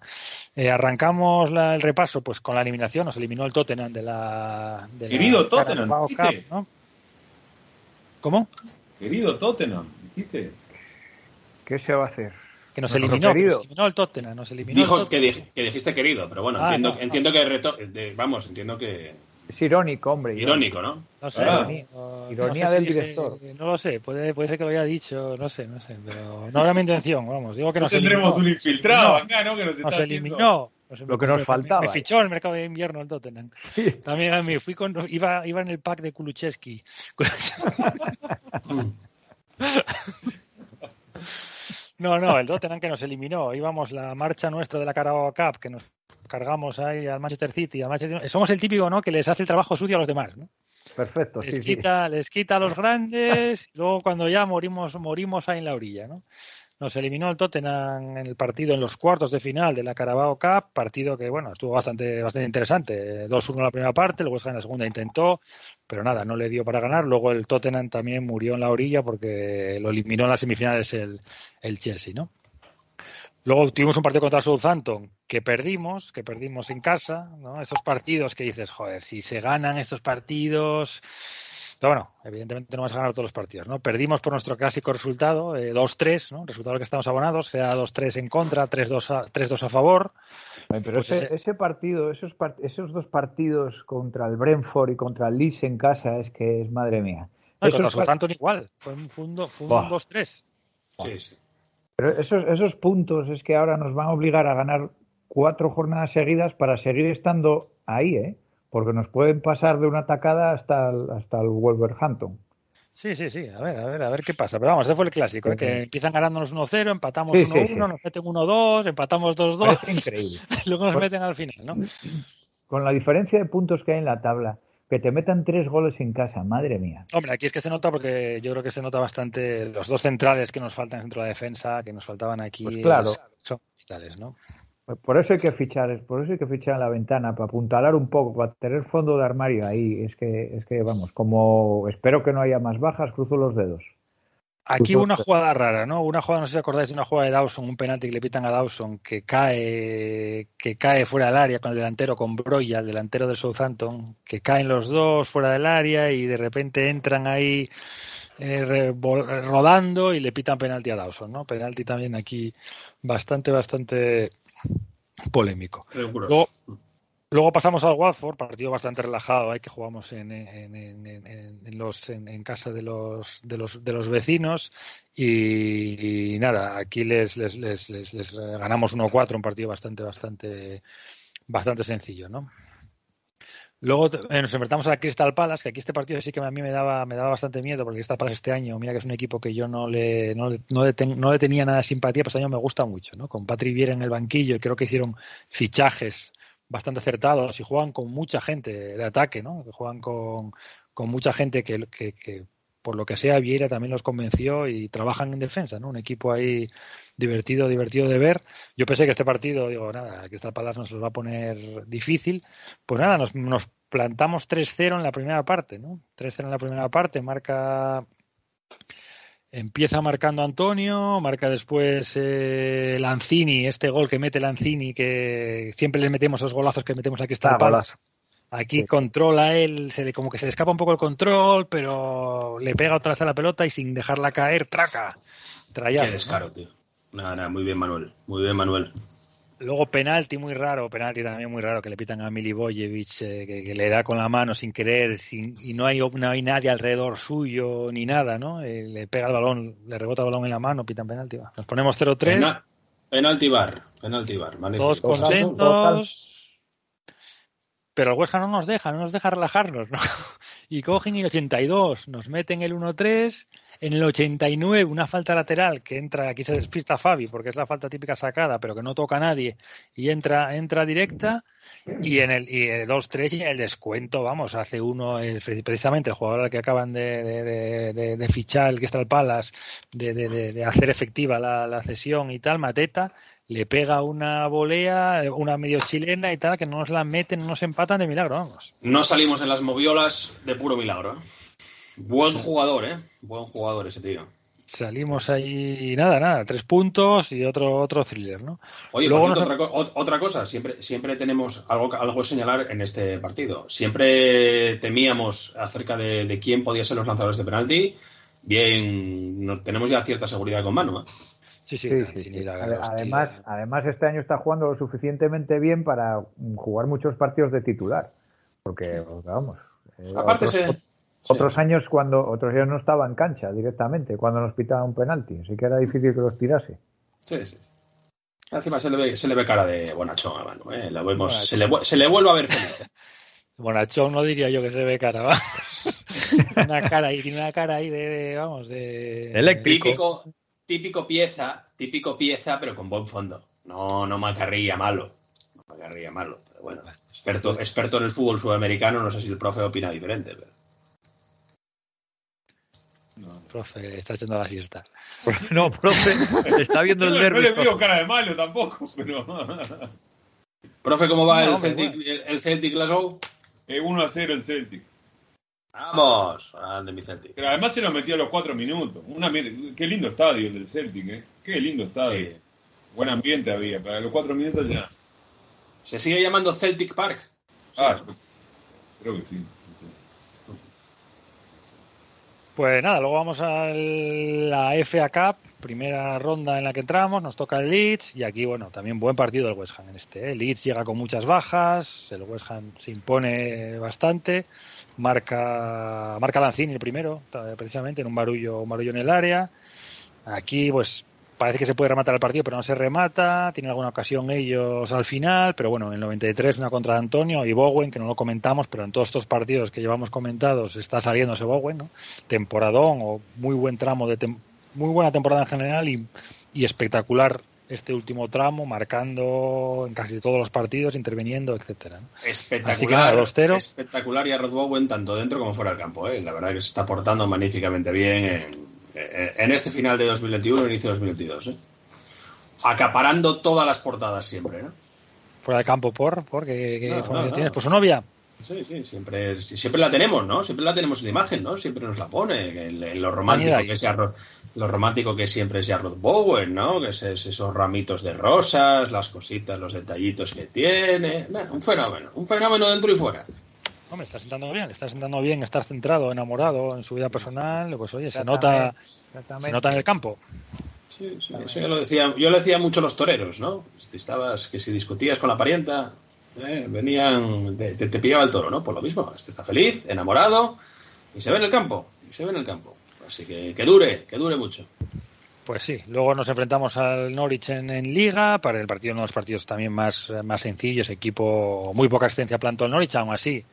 Speaker 1: Eh, arrancamos el repaso pues con la eliminación. Nos eliminó el Tottenham de la. De
Speaker 2: querido Tottenham.
Speaker 1: ¿no? ¿Cómo?
Speaker 2: Querido Tottenham, dijiste.
Speaker 4: ¿Qué se va a hacer?
Speaker 1: Que nos eliminó, eliminó el Tottenham, nos eliminó
Speaker 3: Dijo Que, dijiste querido, pero bueno, ah, entiendo, entiendo que vamos, entiendo que
Speaker 4: es irónico, hombre.
Speaker 3: Irónico, ¿no?
Speaker 1: No sé. Ah. Ironía, del director. no lo sé, puede, puede ser que lo haya dicho, no sé, no sé, pero no era mi intención, vamos. Digo que nos
Speaker 2: tendremos un infiltrado acá, ¿no? Que nos,
Speaker 1: nos eliminó.
Speaker 4: Lo que nos faltaba.
Speaker 1: Me, fichó en el mercado de invierno el Tottenham. También a mí, fui con, iba, iba en el pack de Kulucheski. No, no, el Tottenham que nos eliminó. Íbamos la marcha nuestra de la Carabao Cup, que nos cargamos ahí al Manchester City. Al Manchester... Somos el típico, ¿no? Que les hace el trabajo sucio a los demás, ¿no?
Speaker 4: Perfecto,
Speaker 1: les quita, Les quita a los grandes, y luego cuando ya morimos, morimos ahí en la orilla, ¿no? Nos eliminó el Tottenham en el partido en los cuartos de final de la Carabao Cup, partido que bueno estuvo bastante bastante interesante. 2-1 en la primera parte, luego en la segunda intentó, pero nada, no le dio para ganar. Luego el Tottenham también murió en la orilla porque lo eliminó en las semifinales el, el Chelsea, ¿no? Luego tuvimos un partido contra Southampton que perdimos, que perdimos en casa, ¿no? Esos partidos que dices, joder, si se ganan estos partidos, pero bueno, evidentemente no vamos a ganar todos los partidos, ¿no? Perdimos por nuestro clásico resultado, 2-3, ¿no? Resultado que estamos abonados, sea 2-3 en contra, 3-2 a, a favor.
Speaker 4: pero pues ese, partido, esos, esos dos partidos contra el Brentford y contra el Leeds en casa, es que es madre mía.
Speaker 1: No, contra Southampton igual, fue un, fue un 2-3.
Speaker 3: Sí, sí.
Speaker 4: Pero esos, esos puntos es que ahora nos van a obligar a ganar cuatro jornadas seguidas para seguir estando ahí, ¿eh? Porque nos pueden pasar de una tacada hasta el, hasta el Wolverhampton.
Speaker 1: Sí, sí, sí, a ver, a ver, a ver qué pasa. Pero vamos, ese fue el clásico, ¿eh? que empiezan ganándonos 1-0, empatamos 1-1, nos meten 1-2, empatamos 2-2.
Speaker 4: increíble.
Speaker 1: luego nos meten al final, ¿no?
Speaker 4: Con la diferencia de puntos que hay en la tabla, que te metan tres goles en casa, madre mía.
Speaker 1: Hombre, aquí es que se nota porque yo creo que se nota bastante los dos centrales que nos faltan dentro de la defensa, que nos faltaban aquí.
Speaker 4: Pues claro.
Speaker 1: Son vitales, ¿no?
Speaker 4: Por eso hay que fichar, por eso hay que fichar en la ventana, para apuntalar un poco, para tener fondo de armario ahí. Es que, es que vamos, como espero que no haya más bajas, cruzo los dedos.
Speaker 1: Aquí una jugada rara, ¿no? Una jugada, no sé si acordáis de una jugada de Dawson, un penalti que le pitan a Dawson, que cae, que cae fuera del área con el delantero, con Broya, el delantero del Southampton, que caen los dos fuera del área y de repente entran ahí eh, rodando y le pitan penalti a Dawson, ¿no? Penalti también aquí bastante, bastante polémico. Luego pasamos al Watford, partido bastante relajado, hay que jugamos en, en, en, los, en, casa de los, de los, de los vecinos y, nada, aquí les, les, les, les ganamos 1-4, un partido bastante, bastante, bastante sencillo, ¿no? Luego eh, nos enfrentamos a Crystal Palace, que aquí este partido sí que a mí me daba, me daba bastante miedo, porque Crystal Palace este año, mira que es un equipo que yo no le, no, no, le, no le tenía nada de simpatía, pero este año me gusta mucho, ¿no? Con Patrick Vieira en el banquillo y creo que hicieron fichajes bastante acertados y juegan con mucha gente de ataque, ¿no? Juegan con, con mucha gente que, que, por lo que sea Vieira también los convenció y trabajan en defensa, ¿no? Un equipo ahí divertido, divertido de ver. Yo pensé que este partido, digo, nada, que esta palabra nos lo va a poner difícil. Pues nada, nos, nos plantamos 3-0 en la primera parte, ¿no? 3-0 en la primera parte, marca Empieza marcando Antonio, marca después eh, Lanzini, este gol que mete Lanzini, que siempre le metemos esos golazos que metemos aquí está ah, Aquí controla él, se le, como que se le escapa un poco el control, pero le pega otra vez a la pelota y sin dejarla caer, traca.
Speaker 3: Qué descaro, tío. Nada, nada, muy bien Manuel, muy bien Manuel.
Speaker 1: Luego penalti muy raro, penalti también muy raro que le pitan a Milivojevic, eh, que, le da con la mano sin querer sin, y no hay, no hay nadie alrededor suyo ni nada, ¿no? Eh, le pega el balón, le rebota el balón en la mano, pitan penalti. Nos ponemos 0-3.
Speaker 3: penalti bar, penalti bar,
Speaker 1: Todos contentos. Pero el Huesca no nos deja, no nos deja relajarnos, ¿no? Y cogen el 82, nos meten el 1-3 en el 89, una falta lateral que entra, aquí se despista Fabi, porque es la falta típica sacada, pero que no toca a nadie, y entra, entra directa. Y en el, y el 2-3 el descuento, vamos, hace uno, precisamente el jugador al que acaban de, fichar, el que está el Palas, de, hacer efectiva la cesión y tal, Mateta, le pega una volea, una medio chilena y tal, que no nos la meten, no nos empatan de milagro, vamos.
Speaker 3: No salimos en las moviolas de puro milagro. ¿eh? Buen jugador, ¿eh? Buen jugador ese tío.
Speaker 1: Salimos ahí, nada, nada, tres puntos y otro otro thriller, ¿no?
Speaker 3: Oye, Luego otra, otra, cosa, siempre, siempre tenemos algo, algo señalar en este partido. Siempre temíamos acerca de, quién podía ser los lanzadores de penalti. Bien, no, tenemos ya cierta seguridad con mano. ¿eh?
Speaker 4: Sí, sí, sí, además, además, este año está jugando lo suficientemente bien para jugar muchos partidos de titular. Porque, vamos.
Speaker 3: Eh, Aparte, se,
Speaker 4: otros años cuando otros años no estaba en cancha directamente cuando nos pitaba un penalti, así que era difícil que los tirase.
Speaker 3: Sí, sí. Encima se le ve, se le ve cara de bonachón a Manu, ¿eh? vemos, se, le, se le vuelve a ver feliz.
Speaker 1: Bonachón no diría yo que se ve cara, va. una cara ahí, tiene una cara ahí de, vamos, de
Speaker 3: eléctrico. Típico, típico pieza, típico pieza, pero con buen fondo. No, no macarrilla malo. No macarrilla malo. Pero bueno, experto, experto en el fútbol sudamericano, no sé si el profe opina diferente, pero.
Speaker 1: profe, está echando la siesta.
Speaker 4: No, profe, está viendo el derbi.
Speaker 2: No le veo cara de malo tampoco, pero...
Speaker 3: Profe, ¿cómo va el, Celtic, el, Celtic Glasgow?
Speaker 2: 1 a 0 el Celtic.
Speaker 3: Vamos, grande mi Celtic.
Speaker 2: Pero además se lo metió a los 4 minutos. Una, qué lindo estadio el del Celtic, ¿eh? Qué lindo estadio. Buen ambiente había, para los 4 minutos ya.
Speaker 3: ¿Se sigue llamando Celtic Park?
Speaker 2: Ah, creo que sí.
Speaker 1: Pues nada, luego vamos a la FA Cup, primera ronda en la que entramos, nos toca el Leeds y aquí, bueno, también buen partido del West Ham en este. ¿eh? El Leeds llega con muchas bajas, el West Ham se impone bastante, marca, marca Lanzini el primero, precisamente en un barullo, un en el área. Aquí, pues parece que se puede rematar el partido, pero no se remata. Tiene alguna ocasión ellos al final, pero bueno, en el 93 una contra Antonio y Bowen, que no lo comentamos, pero en todos estos partidos que llevamos comentados está saliendo ese Bowen, ¿no? Temporadón o muy buen tramo de muy buena temporada en general y, espectacular este último tramo, marcando en casi todos los partidos, interviniendo, etcétera.
Speaker 3: Espectacular, espectacular y a Rod Bowen tanto dentro como fuera del campo. ¿eh? La verdad que se está portando magníficamente bien en, en este final de 2021, inicio de 2022. ¿eh? Acaparando todas las portadas siempre, ¿no?
Speaker 1: Fuera de campo, por, por que, tienes por su novia.
Speaker 3: Sí, sí, siempre, siempre la tenemos, ¿no? Siempre la tenemos en la imagen, ¿no? Siempre nos la pone. lo romántico que es lo romántico que siempre es Jarrod Bowen, ¿no? Que es, esos ramitos de rosas, las cositas, los detallitos que tiene. un fenómeno, un fenómeno dentro y fuera.
Speaker 1: Hombre, está sentando bien, está sentando bien estar centrado, enamorado en su vida personal, pues oye, se nota, se nota en el campo.
Speaker 3: Sí, sí, eso yo lo decía, yo lo decía mucho a los toreros, ¿no? Si estabas, que si discutías con la parienta, ¿eh? venían, te, te, pillaba el toro, ¿no? Por lo mismo, este está feliz, enamorado y se ve en el campo, y se ve en el campo. Así que que dure, que dure mucho.
Speaker 1: Pues sí, luego nos enfrentamos al Norwich en, Liga, para el partido uno de los partidos también más, más sencillos, equipo muy poca asistencia plantó el Norwich, aún así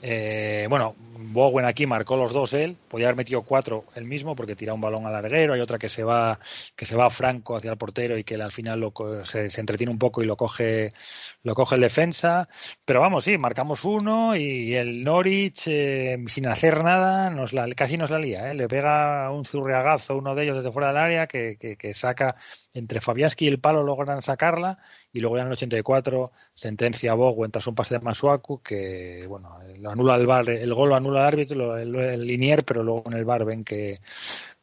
Speaker 1: eh, bueno, Bowen aquí marcó los dos él, podía haber metido cuatro él mismo porque tira un balón al larguero, hay otra que se va que se va franco hacia el portero y que al final lo, se, se, entretiene un poco y lo coge lo coge el defensa, pero vamos, sí, marcamos uno y el Norwich eh, sin hacer nada nos la, casi nos la lía, ¿eh? le pega un zurriagazo uno de ellos desde fuera del área que, saca entre Fabianski y el palo logran sacarla y luego ya en el 84 sentencia a Bowen tras un pase de Masuaku que bueno lo anula el bar el gol lo anula el árbitro el, el, linier pero luego en el bar ven que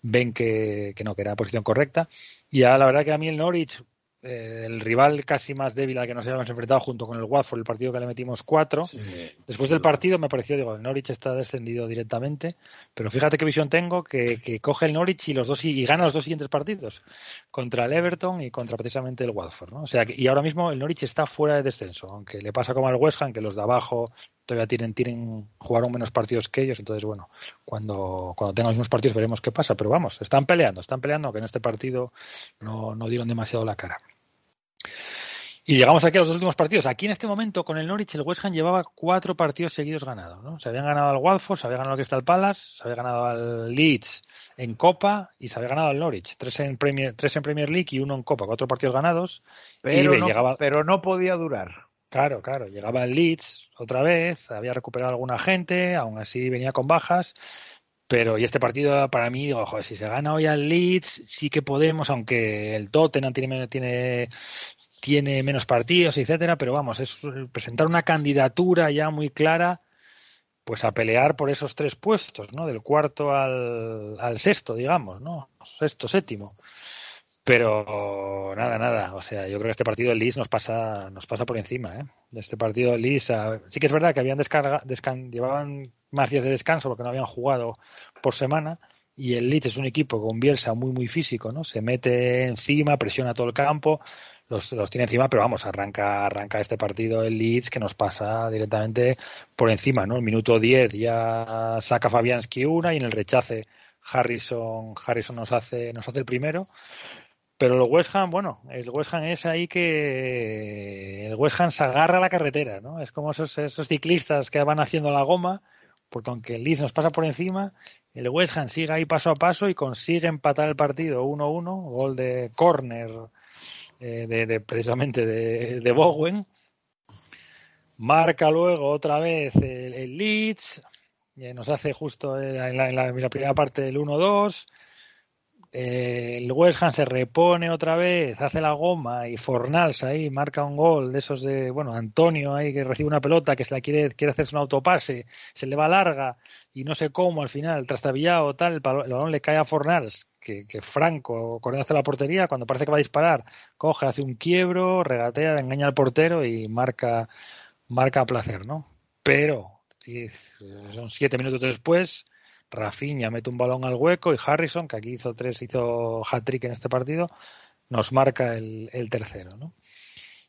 Speaker 1: ven que, que no que era la posición correcta y ya la verdad que a mí el Norwich eh, el rival casi más débil al que nos habíamos enfrentado junto con el Watford, el partido que le metimos cuatro. Sí, Después del partido me pareció, digo, el Norwich está descendido directamente, pero fíjate qué visión tengo, que, que coge el Norwich y los dos y, gana los dos siguientes partidos, contra el Everton y contra precisamente el Watford. ¿no? O sea, y ahora mismo el Norwich está fuera de descenso, aunque le pasa como al West Ham, que los de abajo todavía tienen, tienen jugaron menos partidos que ellos, entonces bueno, cuando, cuando tengan los mismos partidos veremos qué pasa, pero vamos, están peleando, están peleando, que en este partido no, no dieron demasiado la cara. Y llegamos aquí a los dos últimos partidos. Aquí en este momento con el Norwich el West Ham llevaba cuatro partidos seguidos ganados. ¿no? Se habían ganado al Watford, se había ganado al Crystal Palace, se había ganado al Leeds en Copa y se había ganado al Norwich. Tres en Premier, tres en Premier League y uno en Copa. Cuatro partidos ganados.
Speaker 4: Pero,
Speaker 1: y
Speaker 4: no,
Speaker 1: llegaba...
Speaker 4: pero no podía durar.
Speaker 1: Claro, claro. Llegaba el Leeds otra vez, había recuperado alguna gente, aún así venía con bajas. Pero y este partido para mí, digo, joder, si se gana hoy al Leeds, sí que podemos, aunque el Tottenham tiene, tiene tiene menos partidos, etcétera, pero vamos, es presentar una candidatura ya muy clara pues a pelear por esos tres puestos, ¿no? Del cuarto al, al sexto, digamos, ¿no? Sexto, séptimo. Pero nada, nada. O sea, yo creo que este partido del Leeds nos pasa, nos pasa por encima, ¿eh? Este partido del Leeds, sí que es verdad que habían descarga, descan, llevaban más días de descanso porque no habían jugado por semana. Y el Leeds es un equipo con Bielsa muy, muy físico, ¿no? Se mete encima, presiona todo el campo los, los tiene encima, pero vamos, arranca, arranca este partido el Leeds que nos pasa directamente por encima, ¿no? El minuto 10 ya saca Fabianski una y en el rechace Harrison, Harrison nos hace, nos hace el primero. Pero el West Ham, bueno, el West Ham es ahí que el West Ham se agarra a la carretera, ¿no? Es como esos, esos ciclistas que van haciendo la goma, porque aunque el Leeds nos pasa por encima, el West Ham sigue ahí paso a paso y consigue empatar el partido 1-1, gol de córner eh, de, de, precisamente de, de, Bowen. Marca luego otra vez el, el Leeds, y nos hace justo en la, en la, primera parte del 1-2. Eh, el West Ham se repone otra vez, hace la goma y Fornals ahí marca un gol de esos de, bueno, Antonio ahí que recibe una pelota que se la quiere, quiere hacerse un autopase, se le va larga y no sé cómo al final, trastabillado tal, el balón le cae a Fornals, que, Franco corriendo hacia la portería, cuando parece que va a disparar, coge, hace un quiebro, regatea, engaña al portero y marca, marca a placer, ¿no? Pero, son siete minutos después, Rafinha mete un balón al hueco y Harrison, que aquí hizo tres, hizo hat-trick en este partido, nos marca el, tercero, ¿no?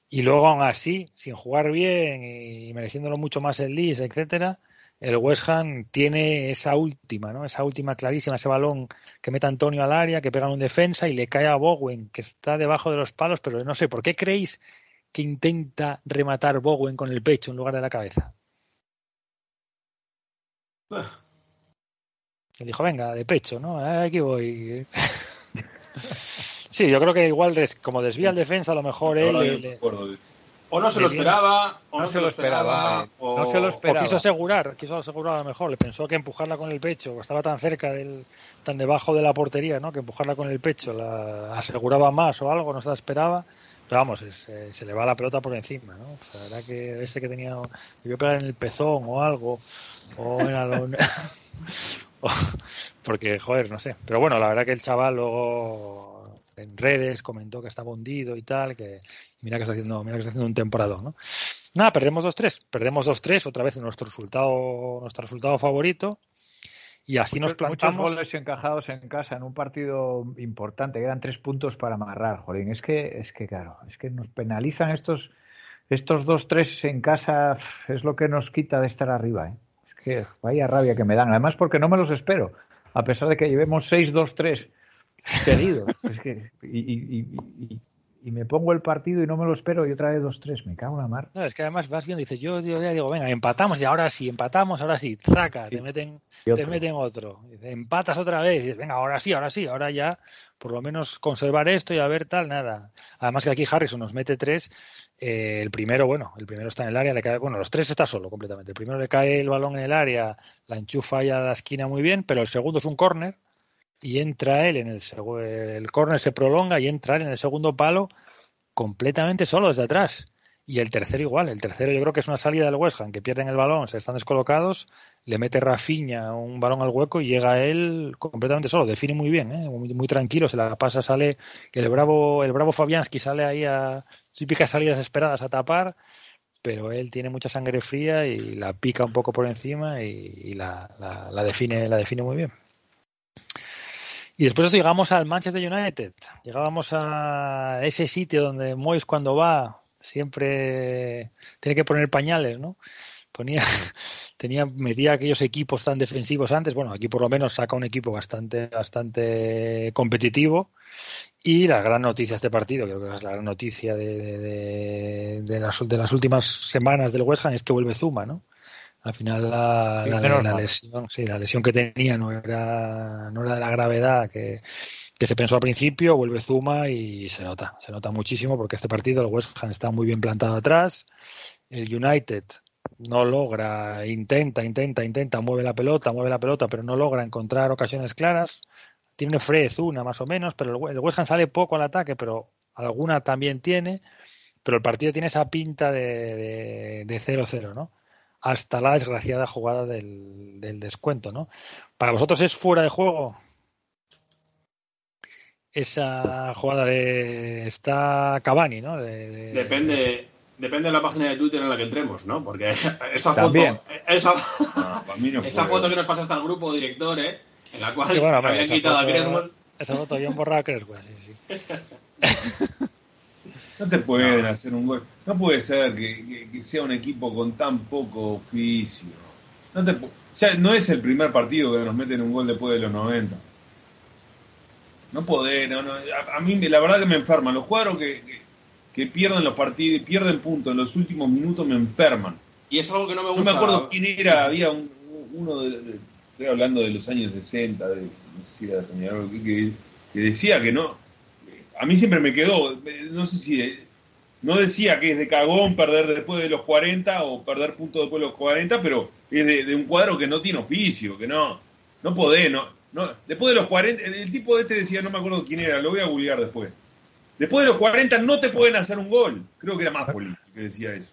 Speaker 1: Y luego, aún así, sin jugar bien y mereciéndolo mucho más el Leeds, etcétera, el West Ham tiene esa última, ¿no? Esa última clarísima, ese balón que mete Antonio al área, que pega un defensa y le cae a Bowen, que está debajo de los palos, pero no sé, ¿por qué creéis que intenta rematar Bowen con el pecho en lugar de la cabeza? Y dijo, venga, de pecho, ¿no? Aquí voy. sí, yo creo que igual des, como desvía el defensa, a lo mejor él... Le,
Speaker 3: o no se lo esperaba, o no, no se lo esperaba, esperaba
Speaker 1: o... No se lo esperaba. o... quiso asegurar, quiso asegurar a lo mejor, le pensó que empujarla con el pecho, estaba tan cerca del, tan debajo de la portería, ¿no? Que empujarla con el pecho la aseguraba más o algo, no se la esperaba. Pero vamos, se, se le va la pelota por encima, ¿no? O sea, era que ese que tenía, debió pegar en el pezón o algo, o era lo, porque, joder, no sé. Pero bueno, la verdad que el chaval luego en redes comentó que estaba hundido y tal, que mira que está haciendo, mira que está haciendo un temporada, ¿no? Nada, perdemos 2-3, perdemos 2-3, otra vez nuestro resultado, nuestro resultado favorito. Y así
Speaker 4: muchos,
Speaker 1: nos plantamos.
Speaker 4: Muchos goles encajados en casa en un partido importante, que eran tres puntos para amarrar, Jolín. Es que, es que claro, es que nos penalizan estos estos dos tres en casa es lo que nos quita de estar arriba. ¿eh? Que vaya rabia que me dan. Además, porque no me los espero. A pesar de que llevemos 6-2-3 seguidos. Es que, y, y me pongo el partido y no me lo espero y otra vez dos tres me cago en la mar.
Speaker 1: No es que además vas viendo dices yo, yo ya digo venga empatamos y ahora sí empatamos ahora sí zaca te meten otro. te meten otro empatas otra vez y dices, venga ahora sí ahora sí ahora ya por lo menos conservar esto y a ver tal nada además que aquí Harrison nos mete tres eh, el primero bueno el primero está en el área le cae bueno los tres está solo completamente. El primero le cae el balón en el área la enchufa ya a la esquina muy bien pero el segundo es un córner y entra él en el el córner se prolonga y entra él en el segundo palo completamente solo desde atrás. Y el tercero igual, el tercero yo creo que es una salida del West Ham, que pierden el balón, se están descolocados, le mete Rafiña un balón al hueco y llega él completamente solo, define muy bien, ¿eh? muy, tranquilo, se la pasa, sale, el bravo, el bravo Fabianski sale ahí a típicas salidas esperadas a tapar, pero él tiene mucha sangre fría y la pica un poco por encima y, la, la, define, la define muy bien. Y después llegamos al Manchester United. Llegábamos a ese sitio donde Moyes cuando va siempre tiene que poner pañales, ¿no? Tenía, metía aquellos equipos tan defensivos antes. Bueno, aquí por lo menos saca un equipo bastante, bastante competitivo. Y la gran noticia de este partido, creo que es la gran noticia de, de, las, de las últimas semanas del West Ham, es que vuelve Zuma, ¿no? Al final la, lesión, sí, la lesión que tenía no era, no era de la gravedad que, se pensó al principio, vuelve Zuma y se nota, se nota muchísimo porque este partido el West Ham está muy bien plantado atrás, el United no logra, intenta, intenta, intenta, mueve la pelota, mueve la pelota, pero no logra encontrar ocasiones claras. Tiene Fred una más o menos, pero el West Ham sale poco al ataque, pero alguna también tiene. Pero el partido tiene esa pinta de 0-0, ¿no? Hasta la desgraciada jugada del, descuento, ¿no? Para vosotros es fuera de juego esa jugada de está Cavani, ¿no?
Speaker 3: Depende, depende de la página de Twitter en la que entremos, ¿no? Porque esa foto, esa, esa foto que nos pasa hasta el grupo director, ¿eh? En la cual habían quitado a Creswell.
Speaker 1: Esa foto habían borrado a Creswell, sí, sí.
Speaker 2: No te pueden hacer un gol. No puede ser que, sea un equipo con tan poco oficio. No, te, ya no es el primer partido que nos meten un gol después de los 90. No puede, no, a, mí la verdad que me enferman. Los cuadros que, que, pierden los partidos y pierden puntos en los últimos minutos me enferman.
Speaker 3: Y es algo que no me gusta.
Speaker 2: No me acuerdo quién era, había uno de, estoy hablando de los años 60, de, que, que decía que no, a mí siempre me quedó, no sé si, no decía que es de cagón perder después de los 40 o perder puntos después de los 40, pero es de, un cuadro que no tiene oficio, que no, no podés, no, no, después de los 40, el tipo de este decía, no me acuerdo quién era, lo voy a googlear después. Después de los 40 no te pueden hacer un gol, creo que era más político que decía eso.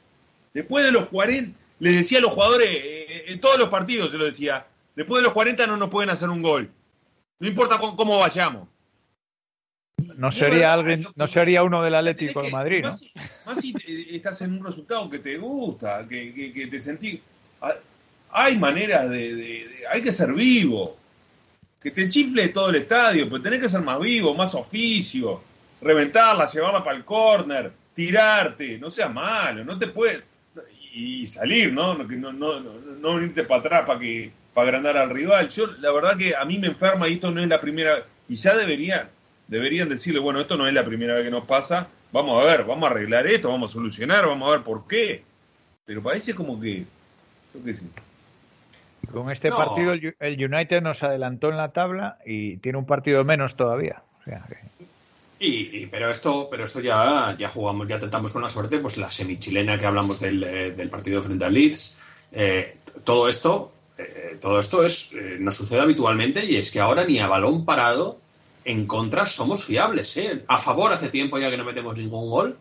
Speaker 2: Después de los 40, le decía a los jugadores, eh, en todos los partidos se lo decía, después de los 40 no nos pueden hacer un gol. No importa cómo vayamos.
Speaker 4: No sería alguien, no sería uno del Atlético de Madrid, ¿no?
Speaker 2: Más, si estás en un resultado que te gusta, que, te sentís. Hay maneras de, Hay que ser vivo. Que te chifle todo el estadio, pero tenés que ser más vivo, más oficio. Reventarla, llevarla para el córner, tirarte, no sea malo, no te puedes. Y salir, ¿no? No, no, no, no irte para atrás para que para agrandar al rival. Yo, la verdad que a mí me enferma y esto no es la primera. Y ya debería deberían decirle, bueno, esto no es la primera vez que nos pasa, vamos a ver, vamos a arreglar esto, vamos a solucionar, vamos a ver por qué. Pero parece como que, yo qué sé.
Speaker 4: Con este partido el United nos adelantó en la tabla y tiene un partido menos todavía.
Speaker 3: y, pero esto, pero esto ya, ya jugamos, ya tratamos con la suerte, pues la semichilena que hablamos del, eh, del partido frente al Leeds, eh, todo esto, eh, todo esto es, nos sucede habitualmente y es que ahora ni a balón parado en contra somos fiables, ¿eh? A favor hace tiempo ya que no metemos ningún gol.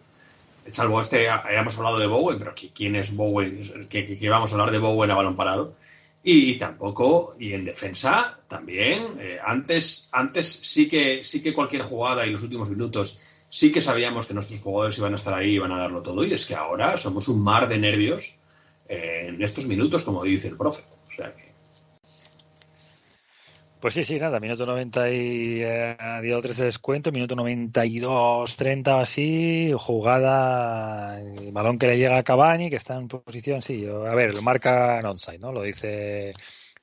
Speaker 3: Salvo este, hayamos hablado de Bowen, pero ¿quién es Bowen? Que, vamos a hablar de Bowen a balón parado. Y tampoco, y en defensa también. Eh, antes, antes sí que, sí que cualquier jugada y los últimos minutos sí que sabíamos que nuestros jugadores iban a estar ahí iban a darlo todo. Y es que ahora somos un mar de nervios eh, en estos minutos, como dice el profe. O sea que
Speaker 1: Pues sí, sí, nada, minuto 90 y eh, dio 13 descuento, minuto 92, 30 o así, jugada, balón que le llega a Cavani, que está en posición, sí, a ver, lo marca en onside, ¿no? Lo dice,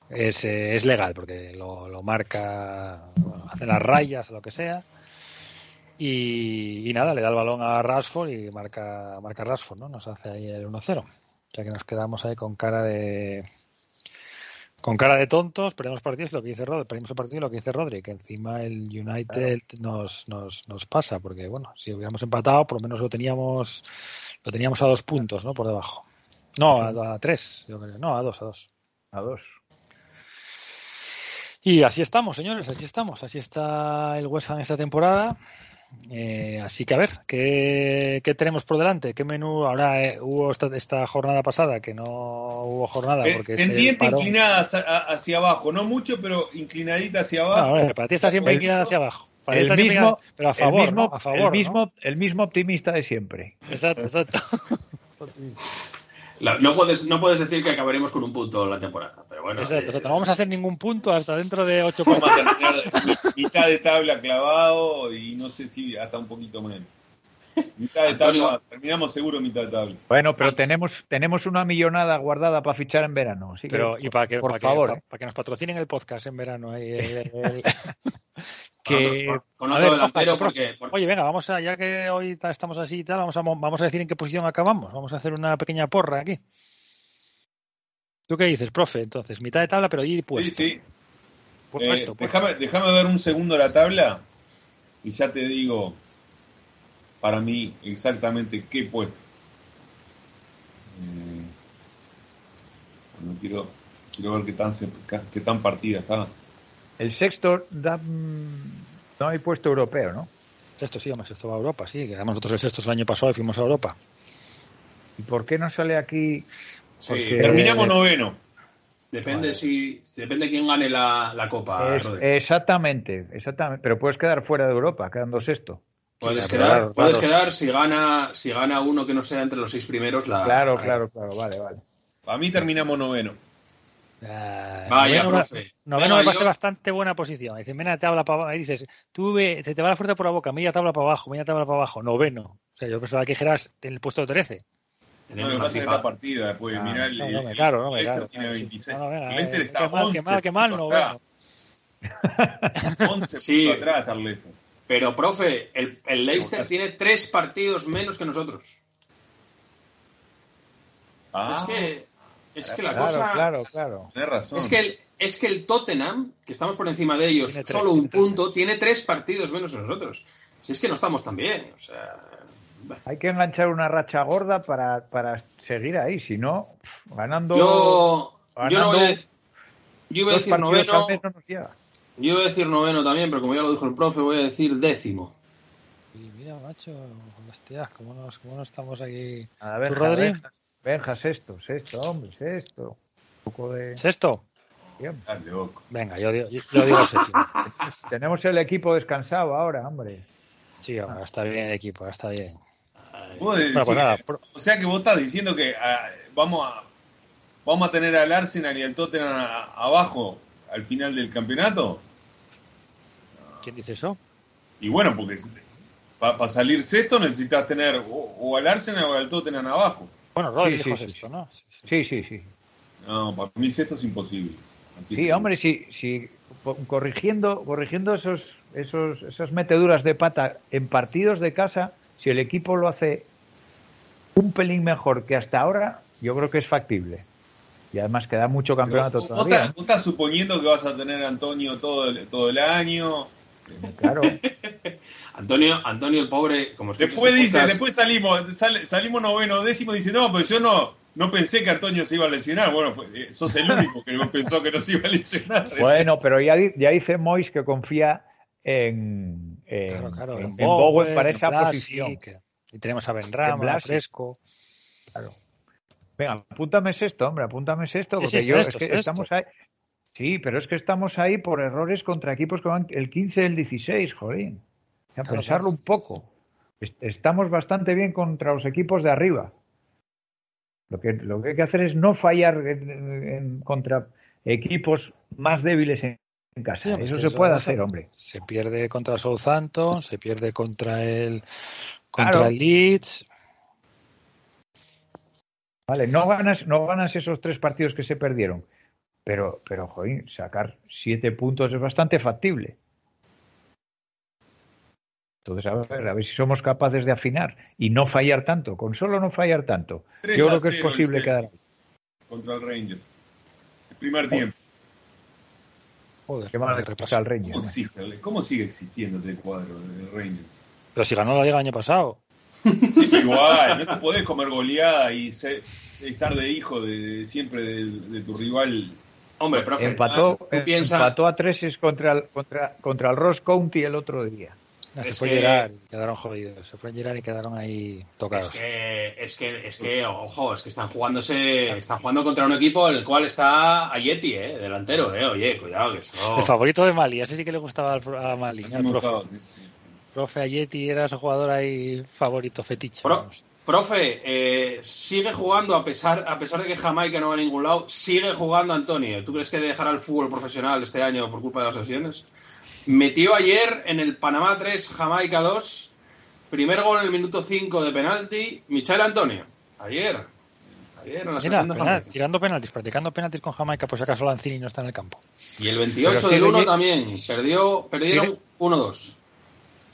Speaker 1: es, eh, es legal, porque lo, lo marca, hace las rayas o lo que sea, y, y, nada, le da el balón a Rashford y marca, marca Rashford, ¿no? Nos hace ahí el 1-0, o sea que nos quedamos ahí con cara de con cara de tontos, perdemos partidos lo que dice Rodri, perdemos el partido lo que dice Rodri, que encima el United nos, nos, nos pasa, porque bueno, si hubiéramos empatado, por lo menos lo teníamos, lo teníamos a dos puntos, ¿no? Por debajo. No, a, a tres, yo creo. No, a dos, a dos.
Speaker 4: A dos.
Speaker 1: Y así estamos, señores, así estamos. Así está el West Ham esta temporada. Eh, así que a ver, ¿qué, ¿qué, tenemos por delante? ¿Qué menú ahora eh, hubo esta, esta, jornada pasada? Que no hubo jornada porque
Speaker 2: Pendiente inclinada hacia, hacia, abajo, no mucho, pero inclinadita hacia abajo.
Speaker 1: No, bueno, para ti está siempre inclinada hacia abajo. Para
Speaker 4: el mismo,
Speaker 1: pero a favor,
Speaker 4: el mismo,
Speaker 1: ¿no? a favor,
Speaker 4: el, mismo
Speaker 1: ¿no?
Speaker 4: el mismo optimista de siempre.
Speaker 1: Exacto, exacto.
Speaker 3: No puedes, no puedes decir que acabaremos con un punto la temporada, pero bueno.
Speaker 1: Exacto, exacto. No vamos a hacer ningún punto hasta dentro de ocho
Speaker 2: Vamos a terminar mitad de tabla clavado y no sé si hasta un poquito menos. Mitad de tabla, Antonio... terminamos seguro mitad de tabla.
Speaker 4: Bueno, pero tenemos, tenemos una millonada guardada para fichar en verano. Así que,
Speaker 1: pero, y para que,
Speaker 4: por
Speaker 1: para
Speaker 4: favor.
Speaker 1: Que, para que nos patrocinen el podcast en verano. Ahí, el, el,
Speaker 3: que, con, con otro ver, delantero, porque, porque,
Speaker 1: Oye, venga, vamos a, ya que hoy estamos así y tal, vamos a, vamos a decir en qué posición acabamos. Vamos a hacer una pequeña porra aquí. ¿Tú qué dices, profe? Entonces, mitad de tabla, pero ahí puesto.
Speaker 2: Sí, sí.
Speaker 1: Puesto,
Speaker 2: eh, déjame, déjame ver un segundo la tabla y ya te digo para mí exactamente qué puesto. Eh, no quiero, quiero ver qué tan, qué tan partida está.
Speaker 4: El sexto da, no hay puesto europeo, ¿no?
Speaker 1: Sexto sí, además sexto va a Europa, sí. Quedamos nosotros el sexto el año pasado y fuimos a Europa.
Speaker 4: ¿Y por qué no sale aquí?
Speaker 2: Sí, terminamos noveno.
Speaker 3: Depende vale. si depende quién gane la, la copa.
Speaker 4: Es, exactamente, exactamente. Pero puedes quedar fuera de Europa, quedando sexto.
Speaker 3: Puedes quedar, claro, puedes claro. quedar si gana si gana uno que no sea entre los seis primeros. La,
Speaker 4: claro, claro, claro, vale, vale.
Speaker 2: Para mí terminamos noveno.
Speaker 1: Uh,
Speaker 3: Vaya,
Speaker 1: noveno,
Speaker 3: profe.
Speaker 1: Noveno me parece yo... bastante buena posición. Dices, mira, te habla para Ahí dices, tú ve, se te va la fuerza por la boca, media tabla para abajo, media tabla para abajo, noveno. O sea, yo pensaba que dijeras en el puesto 13.
Speaker 2: No, lo que pasa es esta partida, después, ah, mirá, el,
Speaker 1: no, no, me claro, no, me claro.
Speaker 2: tiene 26.
Speaker 1: No, no, venga,
Speaker 2: el Leicester está
Speaker 1: qué mal,
Speaker 2: 11
Speaker 1: qué mal, qué mal, noveno.
Speaker 2: 11
Speaker 3: Sí.
Speaker 2: puntos atrás Leicester.
Speaker 3: Pero, profe, el, el Leicester tiene tres partidos menos que nosotros.
Speaker 2: Ah,
Speaker 3: es que, es que la cosa.
Speaker 4: Claro, claro.
Speaker 2: Tienes razón.
Speaker 3: Es que, el, es que el Tottenham, que estamos por encima de ellos,
Speaker 1: Tiene tres,
Speaker 3: solo un
Speaker 1: tres.
Speaker 3: punto, tiene tres partidos menos que nosotros. Si es que no estamos tan bien. O sea.
Speaker 4: Hay que enganchar una racha gorda para, para seguir ahí, si no, ganando.
Speaker 3: Yo,
Speaker 4: ganando
Speaker 3: yo no voy a decir. Yo iba a
Speaker 4: dos
Speaker 3: decir
Speaker 4: partidos
Speaker 3: noveno.
Speaker 4: no nos.
Speaker 3: Yo iba a decir noveno también, pero como ya lo dijo el profe, voy a decir décimo.
Speaker 1: Y mira, macho, hostias, cómo nos, cómo nos estamos aquí.
Speaker 4: A ver,
Speaker 1: ¿Tú, Rodri?
Speaker 4: Benja, Benja, sexto, sexto, hombre, sexto. Un poco de.
Speaker 1: ¿Sexto?
Speaker 4: Bien.
Speaker 1: Venga, yo digo, yo, yo digo séptimo.
Speaker 4: Tenemos el equipo descansado ahora, hombre.
Speaker 1: Sí, hombre, está bien el equipo, está bien. Bueno, pues nada, pro-
Speaker 2: o sea que vos estás diciendo que ah, vamos a vamos a tener al Arsenal y al Tottenham a- abajo al final del campeonato.
Speaker 1: ¿Quién dice eso?
Speaker 2: Y bueno, porque para salir sexto necesitas tener o, o al Arsenal o al Tottenham abajo.
Speaker 1: Bueno, Rodri
Speaker 4: Sí,
Speaker 1: dijo
Speaker 4: sí, sí,
Speaker 1: sexto, ¿no? Sí, sí.
Speaker 4: Sí, sí, sí.
Speaker 2: No, para mí sexto es imposible. Así
Speaker 4: Sí,
Speaker 2: que-
Speaker 4: hombre, sí, sí, po- corrigiendo, corrigiendo esos, esos, esas meteduras de pata en partidos de casa, si el equipo lo hace un pelín mejor que hasta ahora, yo creo que es factible. Y además queda mucho
Speaker 2: Pero
Speaker 4: campeonato
Speaker 2: vos,
Speaker 4: todavía.
Speaker 2: estás, vos estás suponiendo que vas a tener a Antonio todo el, todo el año.
Speaker 4: Claro.
Speaker 3: Antonio, Antonio el pobre, como
Speaker 2: Después
Speaker 3: este
Speaker 2: dice,
Speaker 3: podcast-
Speaker 2: después salimos, sale- salimos noveno, décimo, dice, no, pero yo no, no pensé que Antonio se iba a lesionar. Bueno, pues, eh, sos el único que no pensó que no se iba a lesionar.
Speaker 4: Bueno, pero ya, di- ya dice Mois que confía en, en,
Speaker 1: Claro, claro.
Speaker 4: en-
Speaker 1: En
Speaker 4: en Bowen
Speaker 1: Bowen,
Speaker 4: para
Speaker 1: en
Speaker 4: esa posición.
Speaker 1: que- Y tenemos a Benrama. Fresco.
Speaker 4: Claro. Venga, apúntame esto, hombre, apúntame esto,
Speaker 1: Sí,
Speaker 4: porque
Speaker 1: sí,
Speaker 4: yo
Speaker 1: sexto,
Speaker 4: es que estamos ahí. Sí, pero es que estamos ahí por errores contra equipos que van el 15 y el 16, joder. O sea,
Speaker 1: Claro,
Speaker 4: pensarlo
Speaker 1: claro.
Speaker 4: un poco. Est- Estamos bastante bien contra los equipos de arriba. Lo que, lo que hay que hacer es no fallar en- en- contra equipos más débiles en en casa. eso se puede hacer, hombre.
Speaker 1: Se pierde contra Southampton, se pierde contra el contra el Leeds.
Speaker 4: Vale, no ganas, no ganas esos tres partidos que se perdieron, pero, pero, joder, sacar siete puntos es bastante factible. Entonces, a ver, a ver si somos capaces de afinar y no fallar tanto, con solo no fallar tanto. Yo creo que es posible quedar.
Speaker 2: Contra el Rangers. El primer tiempo.
Speaker 4: Joder, qué mal repasar al Rangers.
Speaker 2: ¿Cómo, sigue existiendo este cuadro de Rangers?
Speaker 1: Pero si ganó la liga el año pasado.
Speaker 2: igual, no te podés comer goleada y estar de hijo de, siempre de, tu rival.
Speaker 3: Hombre, profe,
Speaker 4: empató, ah, empató a tres contra el, contra, contra el Ross County el otro día
Speaker 1: se fue que... quedaron jodidos. Se fue a y quedaron ahí tocados.
Speaker 3: Es que, es que, es que, ojo, es que están jugándose, están jugando contra un equipo en el cual está Ayeti, eh, delantero, eh. Oye, cuidado que eso.
Speaker 1: El favorito de Mali, ese sí que le gustaba a Mali, al profe. Profe Ayeti era su jugador ahí favorito, fetiche.
Speaker 3: Profe, eh, sigue jugando a pesar, a pesar de que Jamaica no va a ningún lado, sigue jugando Antonio. ¿Tú crees que dejará el fútbol profesional este año por culpa de las lesiones? Metió ayer en el Panamá 3, Jamaica 2. Primer gol en el minuto 5 de penalti. Michel Antonio. Ayer. Ayer en la
Speaker 1: Mira, Tirando penaltis, practicando penaltis con Jamaica, pues acaso Lancini no está en el campo.
Speaker 3: Y el 28 del 1 también. Perdió, perdieron 1-2.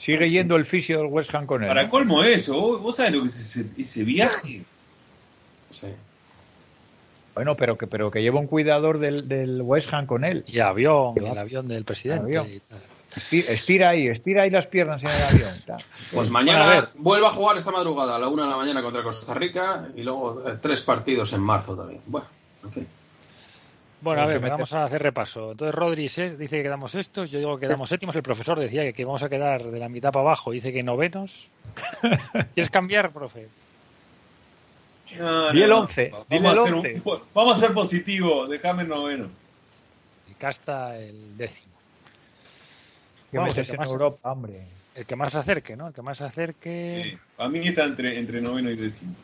Speaker 4: Sigue yendo el fisio del West Ham con él.
Speaker 2: Para colmo eso, ¿vos sabés lo que es ese, viaje?
Speaker 3: Sí.
Speaker 4: Bueno, pero que, pero que lleva un cuidador del, del West Ham con él.
Speaker 1: Y avión, el avión del presidente.
Speaker 4: Estira ahí, estira ahí las piernas en el avión.
Speaker 3: Pues mañana vuelva a jugar esta madrugada a la una de la mañana contra Costa Rica y luego eh, tres partidos en marzo también. Bueno, en fin.
Speaker 1: Bueno, a ver, vamos a hacer repaso. Entonces Rodri dice que quedamos estos, yo digo que quedamos séptimos, el profesor decía que, que vamos a quedar de la mitad para abajo, dice que novenos. ¿Quieres cambiar, profe?
Speaker 4: No, el 11.
Speaker 2: Vamos, a el vamos a ser positivo, déjame el noveno.
Speaker 1: Y casta el décimo.
Speaker 4: Que vamos, el que más, Europa, hombre.
Speaker 1: El que más se acerque, ¿no? El que más se acerque.
Speaker 2: Sí. A mí está entre, entre noveno y décimo.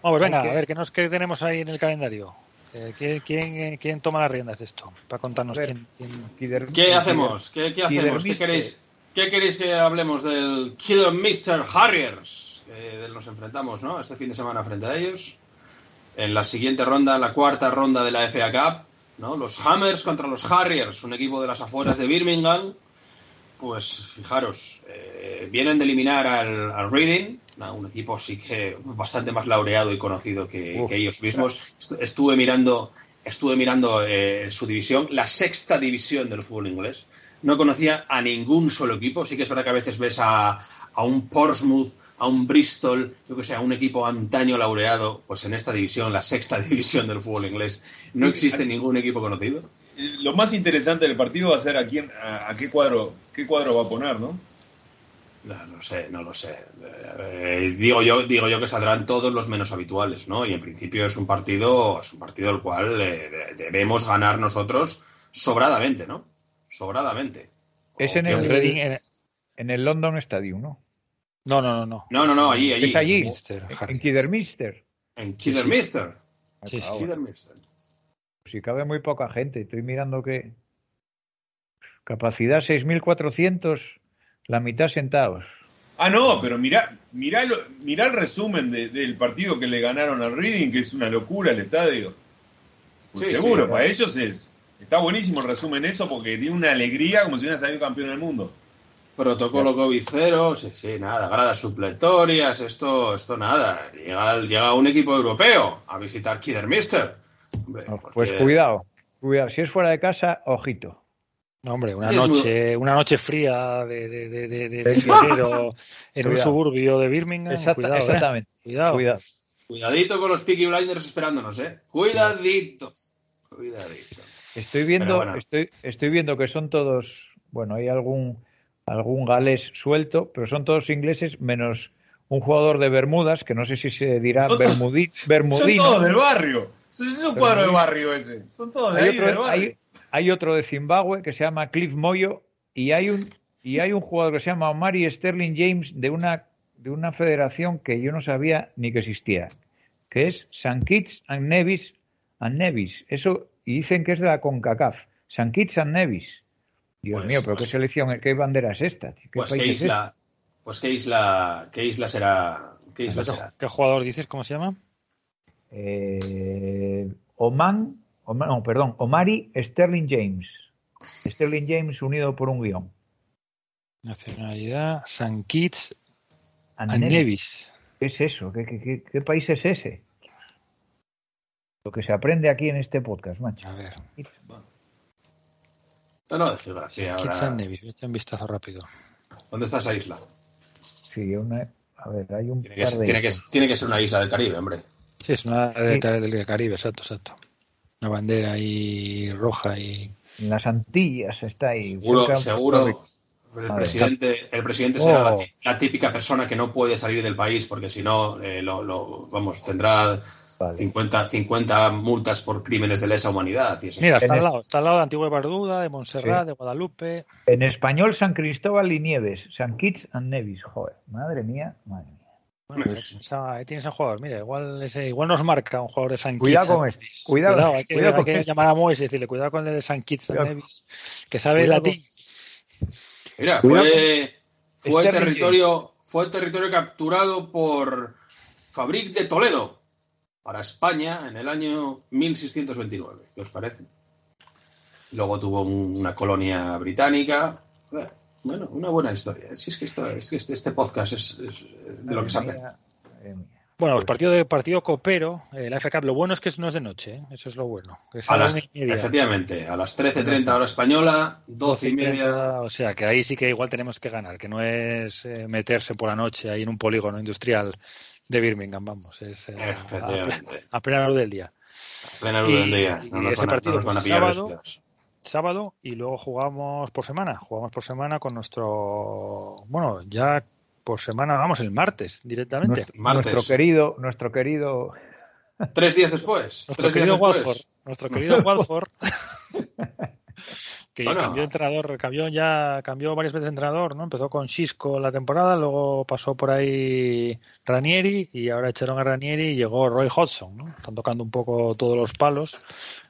Speaker 1: Vamos, venga, a ver, ¿qué, nos, ¿qué tenemos ahí en el calendario? Eh, ¿quién, quién, toma las riendas de esto? Para contarnos quién,
Speaker 3: quién, ¿Qué hacemos? ¿Qué, qué hacemos? ¿Qué queréis, ¿Qué queréis que hablemos del Killer Mr. Harriers? que nos enfrentamos ¿no? este fin de semana frente a ellos. En la siguiente ronda, en la cuarta ronda de la FA Cup, ¿no? los Hammers contra los Harriers, un equipo de las afueras de Birmingham. Pues fijaros, eh, vienen de eliminar al, Reading, un equipo sí que bastante más laureado y conocido que, ellos mismos. Estuve mirando, estuve mirando eh, su división, la sexta división del fútbol inglés. No conocía a ningún solo equipo. Sí que es verdad que a veces ves a, a un Portsmouth, a un Bristol, yo que sé, a un equipo antaño laureado, pues en esta división, la sexta división del fútbol inglés, no existe ningún equipo conocido.
Speaker 2: Lo más interesante del partido va a ser a quién, a, qué cuadro, qué cuadro va a poner, ¿no?
Speaker 3: No, no sé, no lo sé. Eh, digo yo, digo yo que saldrán todos los menos habituales, ¿no? Y en principio es un partido, es un partido el cual eh, debemos ganar nosotros sobradamente, ¿no? Sobradamente.
Speaker 4: Es en el, en el London Stadium, ¿no?
Speaker 1: No, no, no, no.
Speaker 3: No, no, no, allí, allí.
Speaker 4: Es allí, en Kidderminster.
Speaker 3: En Kidderminster.
Speaker 1: Sí, sí.
Speaker 3: Kidderminster.
Speaker 4: Si cabe muy poca gente, estoy mirando que capacidad 6.400, la mitad sentados.
Speaker 2: Ah, no, pero mira, mira, el resumen del partido que le ganaron al Reading, que es una locura el estadio. Pues seguro, para ellos es. Está buenísimo el resumen eso porque tiene una alegría como si hubiera salido campeón del mundo.
Speaker 3: Protocolo COVID cero, sí, sí, nada, gradas supletorias, esto, esto nada. Llega, llega un equipo europeo a visitar Kidderminster.
Speaker 4: Pues cuidado, cuidado. Si es fuera de casa, ojito.
Speaker 1: No, hombre, una noche, una noche fría de, de, de, de, en un suburbio de Birmingham. cuidado, ¿eh?
Speaker 4: exactamente. Cuidado. cuidado.
Speaker 3: Cuidadito con los Peaky Blinders esperándonos, ¿eh? Cuidadito. Cuidadito.
Speaker 4: Estoy viendo, estoy, estoy viendo que son todos, bueno, hay algún algún galés suelto, pero son todos ingleses menos un jugador de Bermudas, que no sé si se dirá bermudí, bermudino.
Speaker 2: Son todos del barrio. Es un cuadro de barrio ese. Son todos de hay ahí otro, del barrio.
Speaker 4: Hay, otro de Zimbabue que se llama Cliff Moyo y hay un y hay un jugador que se llama Omari Sterling James de una de una federación que yo no sabía ni que existía, que es San Kitts and Nevis and Nevis. Eso y dicen que es de la CONCACAF. San Kitts and Nevis. Dios
Speaker 3: Pues-
Speaker 4: mío, pero
Speaker 3: pues-
Speaker 4: qué selección, qué bandera es esta. tío? ¿Qué
Speaker 3: Pues
Speaker 4: país
Speaker 3: qué
Speaker 4: es
Speaker 3: isla, pues qué isla, qué isla será, qué isla
Speaker 1: ¿Qué,
Speaker 3: será.
Speaker 1: qué jugador dices? ¿Cómo se llama?
Speaker 4: este? Eh, Oman, Oman- no, perdón, Omari Sterling James. Sterling James unido por un guion.
Speaker 1: Nacionalidad, San Kitts
Speaker 4: And
Speaker 1: and
Speaker 4: Nevis.
Speaker 1: Nevis.
Speaker 4: ¿Qué es eso? ¿Qué, qué- qué- qué país es ese? Lo que se aprende aquí en este podcast, macho.
Speaker 1: A ver,
Speaker 3: No, no, de geografía.
Speaker 1: Kitts
Speaker 3: Ahora,
Speaker 1: and Nevis. Voy a echar un vistazo rápido.
Speaker 3: ¿Dónde está esa isla?
Speaker 4: Sí, una, a ver, hay un
Speaker 3: Tiene que,
Speaker 4: par
Speaker 3: ser,
Speaker 4: de
Speaker 3: tiene, que, tiene que ser una isla del Caribe, hombre.
Speaker 1: Sí, es una del,
Speaker 4: Sí.
Speaker 1: Del Caribe, exacto, exacto. Una bandera ahí roja y...
Speaker 4: En las Antillas está ahí.
Speaker 3: Seguro, seguro. El presidente, el presidente será la,
Speaker 4: Oh.
Speaker 3: la típica persona que no puede salir del país porque si no, eh, lo, lo- vamos, tendrá
Speaker 4: Vale.
Speaker 3: 50, 50 multas por crímenes de lesa humanidad. Y eso
Speaker 1: Mira, está al lado. Está al lado de Antigua y Barbuda, de Montserrat,
Speaker 4: Sí.
Speaker 1: de Guadalupe.
Speaker 4: En español, San Cristóbal y Nieves. San Kitts and Nevis. Joder, madre mía, madre mía.
Speaker 1: Bueno,
Speaker 3: bien.
Speaker 1: tienes a- jugador. Mira, igual, ese, igual nos marca un jugador de San
Speaker 4: Cuidado
Speaker 1: Kitts.
Speaker 4: con este.
Speaker 1: Nevis.
Speaker 4: Cuidado,
Speaker 1: hay que,
Speaker 4: cuidado
Speaker 1: hay
Speaker 4: con
Speaker 1: que
Speaker 4: este.
Speaker 1: llamar a Mois y decirle, cuidado con el de San Kitts
Speaker 4: Cuidado.
Speaker 1: Nevis, que sabe
Speaker 4: Cuidado
Speaker 1: latín.
Speaker 3: Mira,
Speaker 4: Cuidado
Speaker 3: fue, fue
Speaker 4: Sterling
Speaker 3: territorio, fue territorio capturado por Fabric de Toledo para España en el año 1629. ¿Qué os parece? Luego tuvo un- una colonia británica. Bueno, una buena historia. Si es que, esto, es que este, este podcast es, es de lo que se aprende.
Speaker 1: Bueno, el partido de partido copero, eh, la Cup, lo bueno es que no es de noche, ¿eh? eso es lo bueno. es
Speaker 3: A
Speaker 1: la
Speaker 3: las,
Speaker 1: y media.
Speaker 3: efectivamente, a las 13.30 hora española, 12 y media.
Speaker 1: 30, O sea, que ahí sí que igual tenemos que ganar, que no es eh, meterse por la noche ahí en un polígono industrial de Birmingham, vamos, es eh, a,
Speaker 3: Efectivamente.
Speaker 1: a plena luz del día.
Speaker 3: Plena luz
Speaker 1: Y-
Speaker 3: del día.
Speaker 1: y
Speaker 3: No nos
Speaker 1: ese
Speaker 3: van a, no
Speaker 1: partido
Speaker 3: nos van a pillar
Speaker 1: sábado. Sábado y luego jugamos por semana, jugamos por semana con nuestro, bueno, ya por semana, vamos, el martes directamente.
Speaker 4: Nuestro,
Speaker 3: Martes.
Speaker 4: nuestro querido, nuestro querido
Speaker 3: Tres días después.
Speaker 1: Nuestro
Speaker 3: tres días
Speaker 1: querido
Speaker 3: después.
Speaker 1: Nuestro querido Watford, que
Speaker 3: Bueno.
Speaker 1: cambió de entrenador, cambió ya, cambió varias veces de entrenador, ¿no? Empezó con Xisco la temporada, luego pasó por ahí Ranieri y ahora echaron a Ranieri y llegó Roy Hodgson, ¿no? Están tocando un poco todos los palos.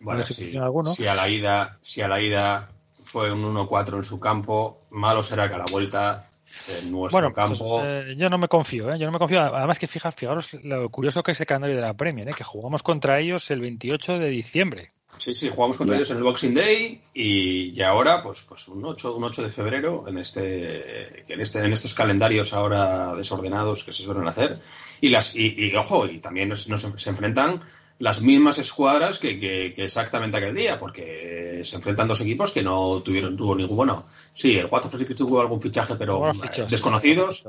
Speaker 3: Bueno, sí, si a la ida, si a la ida fue un 1-4 en su campo, malo será que a la vuelta en nuestro
Speaker 1: Bueno, pues,
Speaker 3: campo.
Speaker 1: eh, yo no me confío, ¿eh? Yo no me confío. Además que fijaros, fijaros lo curioso que es el calendario de la Premier, ¿eh? Que jugamos contra ellos el 28 de diciembre.
Speaker 3: Sí, sí, jugamos contra
Speaker 4: Ya.
Speaker 3: ellos en el Boxing Day y, y ahora, pues, pues un 8, un 8 de febrero en este, en este, en estos calendarios ahora desordenados que se suelen hacer. Y las, y, y, ojo, y también nos, nos- se enfrentan las mismas escuadras que, que- que exactamente aquel día, porque se enfrentan dos equipos que no tuvieron, tuvo ningún, bueno, sí, el Watford sí que tuvo algún fichaje, pero
Speaker 1: Bueno,
Speaker 3: eh,
Speaker 1: fichos,
Speaker 3: desconocidos,
Speaker 1: sí.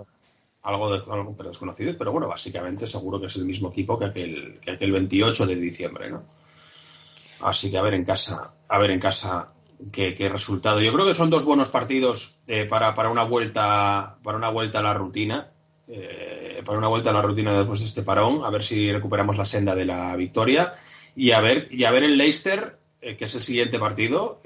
Speaker 3: algo, de, algo pero desconocidos, pero bueno, básicamente seguro que es el mismo equipo que aquel, que aquel 28 de diciembre, ¿no? Así que a ver en casa, a ver en casa qué, resultado. Yo creo que son dos buenos partidos eh, para, para una vuelta, para una vuelta a la rutina, eh, para una vuelta a la rutina después de este parón, a ver si recuperamos la senda de la victoria y a ver, y a ver el Leicester, eh, que es el siguiente partido,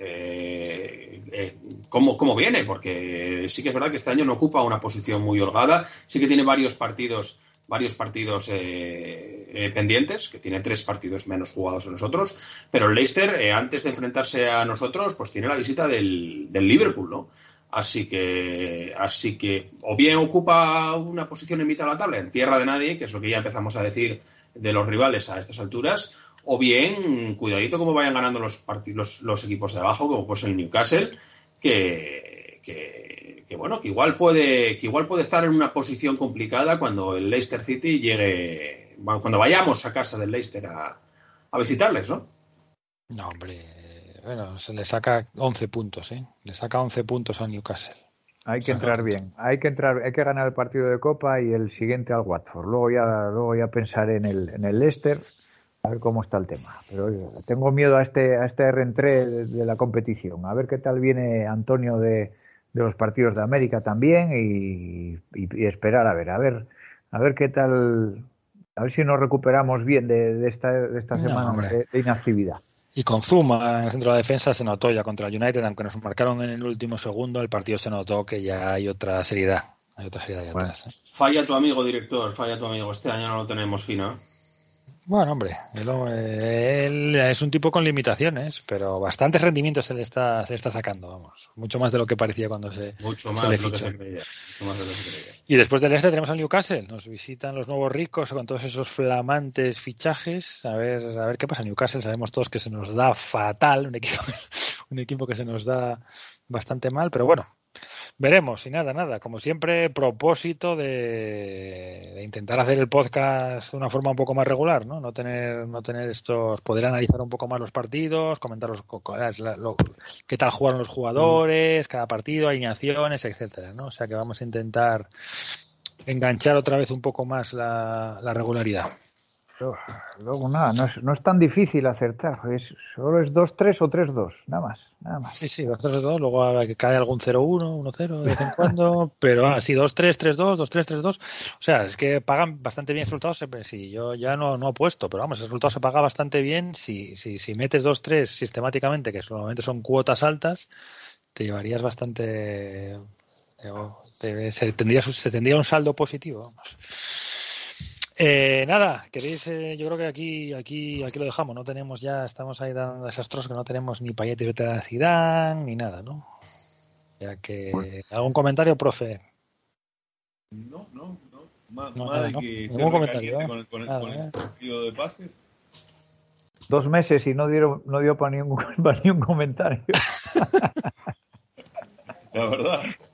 Speaker 3: cómo, cómo viene, porque sí que es verdad que este año no ocupa una posición muy holgada, sí que tiene varios partidos varios partidos eh, eh, pendientes, que tiene tres partidos menos jugados que nosotros, pero el Leicester, eh, antes de enfrentarse a nosotros, pues tiene la visita del, Liverpool, ¿no? Así que, así que, o bien ocupa una posición en mitad de la tabla, en tierra de nadie, que es lo que ya empezamos a decir de los rivales a estas alturas, o bien, cuidadito como vayan ganando los, los, los equipos de abajo, como pues el Newcastle, que, que, que, bueno, que igual puede, que igual puede estar en una posición complicada cuando el Leicester City llegue, bueno, cuando vayamos a casa del Leicester a, a visitarles, ¿no?
Speaker 1: No, hombre. Bueno, se le saca 11 puntos, ¿eh? Le saca 11 puntos al Newcastle.
Speaker 4: Hay que entrar bien, hay que entrar, hay que ganar el partido de Copa y el siguiente al Watford. Luego ya, luego ya pensar en el, en el Leicester, a ver cómo está el tema. Pero oye, tengo miedo a este, a este reentré de, de la competición. A ver qué tal viene Antonio de, de los partidos de América también y, y- y esperar a ver, a ver, a ver qué tal, a ver si nos recuperamos bien de, de esta, de esta semana de, de inactividad.
Speaker 1: Y con Zuma en el centro de la defensa se notó ya contra el United, aunque nos marcaron en el último segundo, el partido se notó que ya hay otra seriedad. Hay otra seriedad ahí
Speaker 4: Bueno.
Speaker 1: atrás. ¿eh?
Speaker 3: Falla tu amigo director, falla tu amigo. Este año no lo tenemos fino.
Speaker 1: Bueno, hombre, él, es un tipo con limitaciones, pero bastantes rendimientos se le está, se está sacando, vamos. Mucho más de lo que parecía cuando se.
Speaker 3: Mucho más, de, lo que se creía, mucho más de lo que se creía.
Speaker 1: Y después del este tenemos al Newcastle. Nos visitan los nuevos ricos con todos esos flamantes fichajes. A ver, a ver qué pasa. Newcastle sabemos todos que se nos da fatal, un equipo, un equipo que se nos da bastante mal, pero bueno, Veremos, y nada, nada. Como siempre, propósito de, intentar hacer el podcast de una forma un poco más regular, ¿no? No tener, no tener estos, poder analizar un poco más los partidos, comentar los, qué tal jugaron los jugadores, cada partido, alineaciones, etcétera, ¿no? O sea que vamos a intentar enganchar otra vez un poco más la regularidad.
Speaker 4: Luego nada, no es, no es tan difícil acertar, es, solo es 2-3 o 3-2, nada más, nada más.
Speaker 1: Sí, sí, 2-3-2, luego cae algún 0-1, 1-0 de vez en cuando, pero ah, sí, 2-3, 3-2, 2-3, 3-2, o sea, es que pagan bastante bien resultados, sí, yo ya no, no apuesto, pero vamos, el resultado se paga bastante bien si, si, si metes 2-3 sistemáticamente, que normalmente son cuotas altas, te llevarías bastante, eh, se, tendría, se tendría un saldo positivo, vamos. Eh, nada, queréis, eh, yo creo que aquí, aquí, aquí lo dejamos. No tenemos ya, estamos ahí dando desastrosos que no tenemos ni Payet y de Zidane ni nada, ¿no? Ya que algún comentario, profe.
Speaker 2: No, no, no. Más, de que ningún comentario. ¿eh? Con, el, con, el, partido de pase.
Speaker 4: Dos meses y no dieron, no dio para ningún, para ningún comentario.
Speaker 2: La verdad.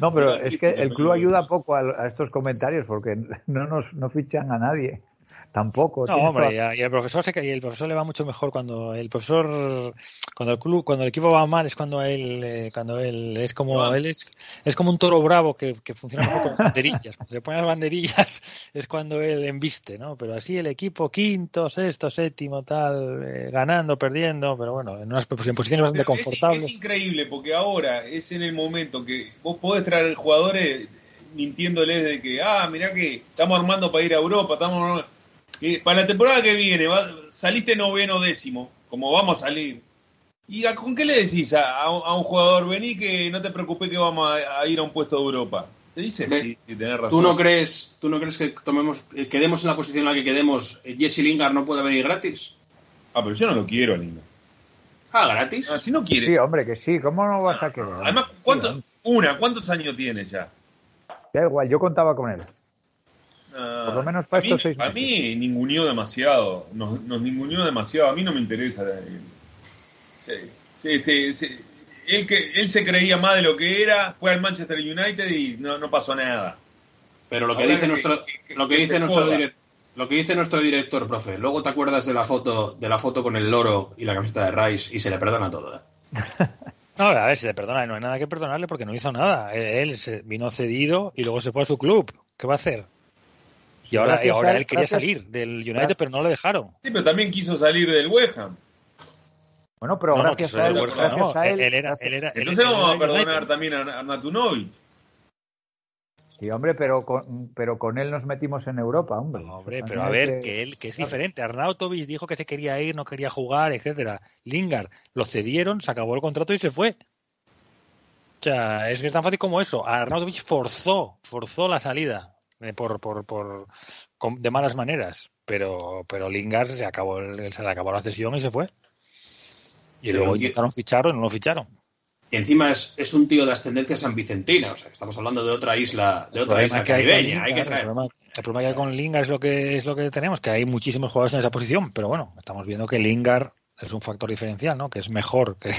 Speaker 4: No, pero es que el club ayuda poco a, estos comentarios porque no nos no fichan a nadie. Tampoco.
Speaker 1: No, hombre, y, el profesor se, y el profesor le va mucho mejor cuando el profesor, cuando el club, cuando el equipo va mal es cuando él, eh, cuando él es como él es, es como un toro bravo que, que funciona mejor con banderillas. Cuando se pone las banderillas es cuando él embiste, ¿no? Pero así el equipo quinto, sexto, séptimo, tal, eh, ganando, perdiendo, pero bueno, en unas posiciones bastante confortables.
Speaker 2: Es, increíble porque ahora es en el momento que vos podés traer jugadores mintiéndoles de que, ah, mirá que estamos armando para ir a Europa, estamos para la temporada que viene saliste noveno décimo, como vamos a salir. ¿Y con qué le decís a, un jugador, vení que no te preocupes que vamos a, ir a un puesto de Europa? Te dice, sí, razón.
Speaker 3: ¿Tú no crees, tú no crees que tomemos, eh, quedemos en la posición en la que quedemos, eh, Jesse Lingard no puede venir gratis?
Speaker 2: Ah, pero yo no lo quiero, Lingard.
Speaker 3: Ah, gratis.
Speaker 2: Ah, si no quiere.
Speaker 4: Sí, hombre, que sí. ¿Cómo no vas a querer?
Speaker 2: Además, ¿cuánto, una, ¿cuántos años tiene ya?
Speaker 4: Da igual, yo contaba con él. Por lo menos para estos seis
Speaker 2: A mí ninguneó demasiado, nos, nos ninguneó demasiado, a mí no me interesa. Este, él, que, él se creía más de lo que era, fue al Manchester United y no, no pasó nada.
Speaker 3: Pero lo que dice nuestro, lo que dice nuestro director, lo que dice nuestro director, profe, luego te acuerdas de la foto, de la foto con el loro y la camiseta de Rice y se le perdona todo. ¿eh?
Speaker 1: No, a ver, si le perdona, no hay nada que perdonarle porque no hizo nada. Él, se vino cedido y luego se fue a su club. ¿Qué va a hacer? Y ahora, ahora él quería salir del United, pero no le dejaron.
Speaker 2: Sí, pero también quiso salir del West Ham.
Speaker 4: Bueno, pero gracias, a, él, gracias a él,
Speaker 1: él, era, él era,
Speaker 2: Entonces vamos a perdonar también a Arnatunovic.
Speaker 4: Sí, hombre, pero con, pero con él nos metimos en Europa, hombre.
Speaker 1: hombre, pero a ver, que... él, que es diferente. Arnautovic dijo que se quería ir, no quería jugar, etcétera. Lingard lo cedieron, se acabó el contrato y se fue. O sea, es que es tan fácil como eso. Arnautovic forzó, forzó la salida por, por, por, de malas maneras, pero, pero Lingard se acabó, se le acabó la sesión y se fue. Y luego intentaron fichar y no lo ficharon.
Speaker 3: Y encima es, es, un tío de ascendencia sanvicentina, o sea, estamos hablando de otra isla, de otra isla caribeña. Hay, que traer.
Speaker 1: El problema, que hay con Lingard es lo que es lo que tenemos, que hay muchísimos jugadores en esa posición, pero bueno, estamos viendo que Lingard es un factor diferencial, ¿no? Que es mejor que,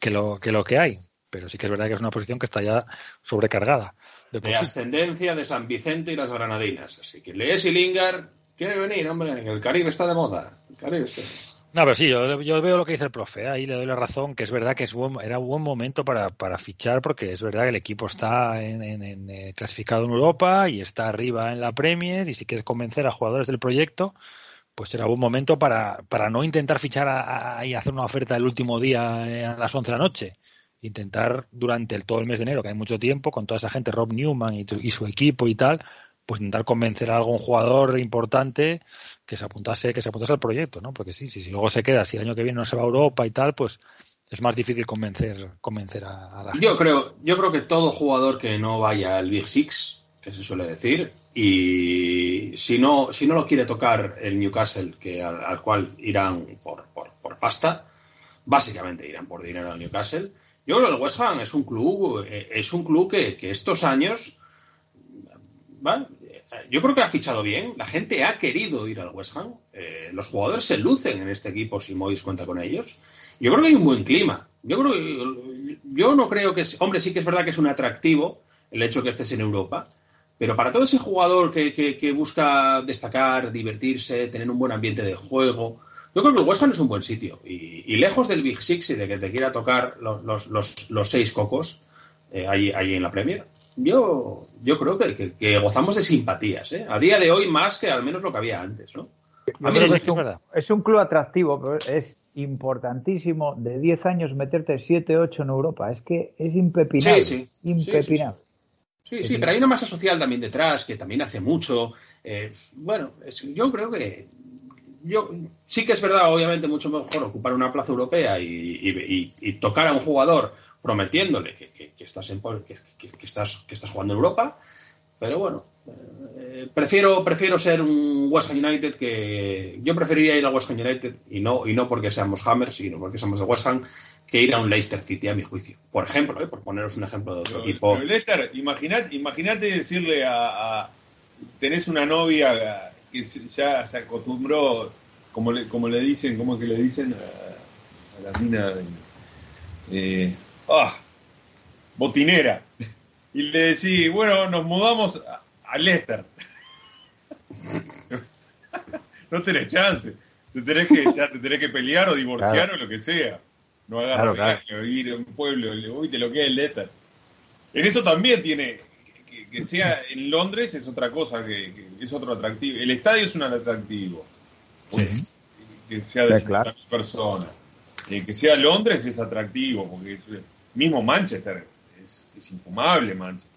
Speaker 1: que, lo, que lo que hay. Pero sí que es verdad que es una posición que está ya sobrecargada.
Speaker 3: De, ascendencia de San Vicente y las Granadinas. Así que Lees y Lingard quiere venir, hombre, el Caribe está de moda. El Caribe está
Speaker 1: No, pero sí, yo, veo lo que dice el profe, ¿eh? ahí le doy la razón, que es verdad que es era un buen momento para, para, fichar, porque es verdad que el equipo está en, eh, clasificado en Europa y está arriba en la Premier, y si quieres convencer a jugadores del proyecto, pues será buen momento para, para no intentar fichar y hacer una oferta el último día eh, a las 11 de la noche, intentar durante el, todo el mes de enero, que hay mucho tiempo, con toda esa gente, Rob Newman y, su equipo y tal, pues intentar convencer a algún jugador importante que se apuntase, que se apuntase al proyecto, ¿no? Porque sí, si luego se queda, si el año que viene no se va a Europa y tal, pues es más difícil convencer, convencer a, la
Speaker 3: gente. Yo creo, yo creo que todo jugador que no vaya al Big Six que se suele decir, y si no, si no lo quiere tocar el Newcastle, que al, cual irán por, por, pasta, básicamente irán por dinero al Newcastle. Yo creo que el West Ham es un club, eh, es un club que, estos años, yo creo que ha fichado bien, la gente ha querido ir al West Ham, eh, los jugadores se lucen en este equipo si Mois cuenta con ellos. Yo creo que hay un buen clima. Yo creo yo no creo que, hombre, sí que es verdad que es un atractivo el hecho de que estés en Europa, pero para todo ese jugador que, busca destacar, divertirse, tener un buen ambiente de juego, yo creo que el West Ham es un buen sitio. Y, lejos del Big Six y de que te quiera tocar los, seis cocos eh, ahí, en la Premier, yo, yo creo que, gozamos de simpatías. ¿eh? A día de hoy más que al menos lo que había antes. ¿no?
Speaker 4: es, un, es un club atractivo, pero es importantísimo de 10 años meterte 7, 8 en Europa. Es que es impepinable. Sí, impepinable.
Speaker 3: Sí, sí, pero hay una masa social también detrás que también hace mucho. Eh, bueno, yo creo que yo sí que es verdad, obviamente, mucho mejor ocupar una plaza europea y, tocar a un jugador prometiéndole que, estás en, que, estás, que estás jugando en Europa, pero bueno, eh, prefiero, prefiero ser un West Ham United que yo preferiría ir a West Ham United y no, y no porque seamos Hammers, sino porque somos de West Ham, que ir a un Leicester City, a mi juicio. Por ejemplo, ¿eh? por poneros un ejemplo de otro equipo.
Speaker 2: Pero Leicester, imagínate decirle a, Tenés una novia que ya se acostumbró, como le, como le dicen, ¿cómo que le dicen? A, la mina. Eh, ah, botinera. Y le decís, bueno, nos mudamos a, Leicester. no tenés chance. Te tenés que, ya te tenés que pelear o divorciar o lo que sea. No agarras claro, ir a un pueblo, uy, te lo queda el Leicester. En eso también tiene, que, sea en Londres es otra cosa, que, es otro atractivo. El estadio es un atractivo. Que sea de claro. personas. Eh, que sea Londres es atractivo, porque es, mismo Manchester es, infumable Manchester.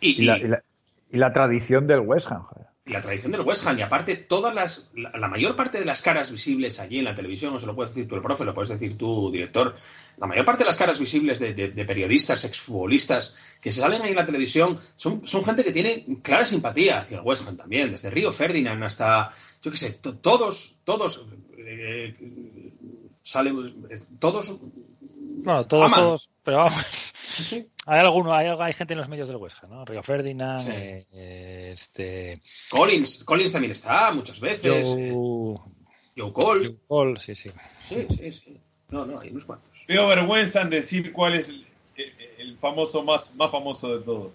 Speaker 4: Y, la, tradición del West Ham, joder
Speaker 3: la tradición del West Ham y aparte todas las la, mayor parte de las caras visibles allí en la televisión, no se lo puedes decir tú el profe, lo puedes decir tú director, la mayor parte de las caras visibles de, periodistas, exfutbolistas que se salen ahí en la televisión son, son gente que tiene clara simpatía hacia el West Ham también, desde Río Ferdinand hasta, yo qué sé, todos, todos eh, salen, todos
Speaker 1: bueno, todos, todos, pero vamos. Hay alguno, hay, hay, gente en los medios del West Ham, ¿no? Río Ferdinand, eh, este...
Speaker 3: Collins, Collins también está muchas veces. Joe. Joe Cole.
Speaker 1: Joe Cole, sí, sí.
Speaker 3: Sí, sí, sí. No, no, hay unos cuantos.
Speaker 2: Veo vergüenza en decir cuál es el, famoso más, más famoso de todos.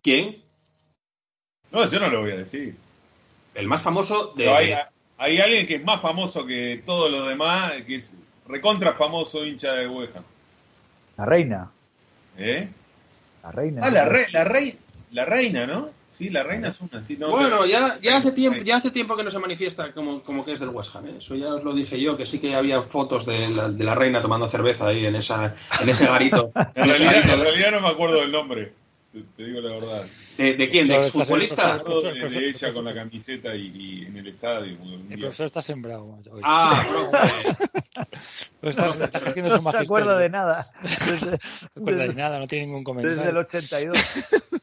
Speaker 3: ¿Quién?
Speaker 2: No, yo no lo voy a decir.
Speaker 3: El más famoso de...
Speaker 2: hay, hay alguien que es más famoso que todos los demás, que es recontra famoso hincha de West
Speaker 4: La reina.
Speaker 2: ¿Eh?
Speaker 4: La reina.
Speaker 2: Ah, la, la, rey, la reina, ¿no? Sí, la reina es una. Sí,
Speaker 3: bueno, ya, ya, hace tiempo, ya hace tiempo que no se manifiesta como, como que es del West Ham. ¿eh? Eso ya os lo dije yo, que sí que había fotos de la, de la reina tomando cerveza ahí en, esa, en ese garito.
Speaker 2: en, realidad, no me acuerdo del nombre. Te, digo la verdad.
Speaker 3: ¿De, quién? ¿De exfutbolista?
Speaker 2: De, de ella con la camiseta y, en el estadio.
Speaker 1: El profesor está sembrado.
Speaker 3: Hoy. Ah, profe.
Speaker 1: Pues está, está ejerciendo su
Speaker 4: No se acuerda de nada.
Speaker 1: no se acuerda de nada, no tiene ningún comentario.
Speaker 4: Desde el 82.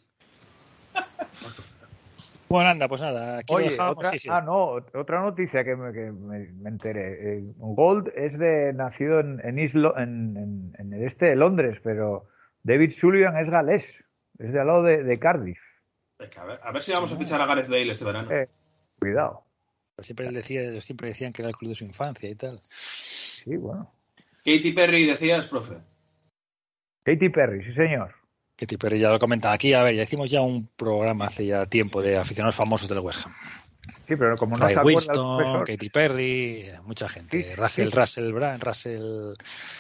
Speaker 1: Bueno, anda, pues nada. Aquí
Speaker 4: Oye, otra, ah, no, otra noticia que me, que me, enteré. Eh, Gold es de nacido en, en, Islo, en, en, el este de Londres, pero David Sullivan es galés, es de al lado de, de Cardiff.
Speaker 3: A ver, a ver, si vamos a fichar a Gareth Bale este verano.
Speaker 4: Eh, cuidado.
Speaker 1: Siempre, decía, siempre decían que era el club de su infancia y tal.
Speaker 4: Sí, bueno.
Speaker 3: Katy Perry decías, profe.
Speaker 4: Katy Perry, sí señor.
Speaker 1: Katy Perry ya lo comentaba aquí. A ver, ya hicimos ya un programa hace ya tiempo de aficionados famosos del West Ham.
Speaker 4: Sí, pero como no
Speaker 1: Ray se Winston, Katy Perry, mucha gente. Russell, Russell Brand, Russell...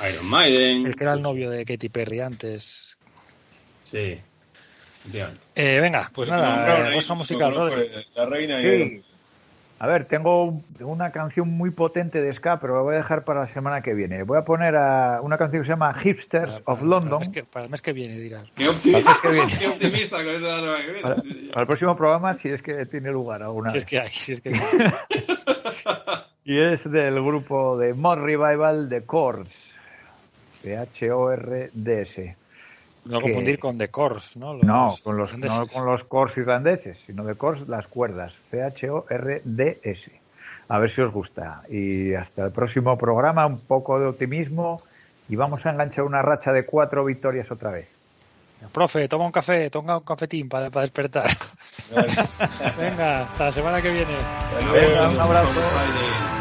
Speaker 3: Iron Maiden.
Speaker 1: El que era el novio de Katy Perry antes.
Speaker 3: Sí.
Speaker 1: Eh, venga, pues nada, West Ham musical,
Speaker 2: La reina
Speaker 4: y a ver, tengo una canción muy potente de ska, pero la voy a dejar para la semana que viene. Voy a poner a una canción que se llama Hipsters of London.
Speaker 1: Para el, mes que, viene, dirás.
Speaker 3: Qué optimista, Qué optimista con eso de la que viene.
Speaker 4: Para, el próximo programa, si es que tiene lugar alguna
Speaker 1: si es que hay, si es que hay.
Speaker 4: y es del grupo de Mod Revival de Chords. C-H-O-R-D-S.
Speaker 1: No confundir con The Cors, ¿no?
Speaker 5: no, con los, no con los Cors irlandeses, sino The Cors, las cuerdas. C-H-O-R-D-S. A ver si os gusta. Y hasta el próximo programa, un poco de optimismo y vamos a enganchar una racha de cuatro victorias otra vez.
Speaker 1: Profe, toma un café, toma un cafetín para, para despertar. Venga, hasta la semana que viene.
Speaker 5: Venga, un abrazo.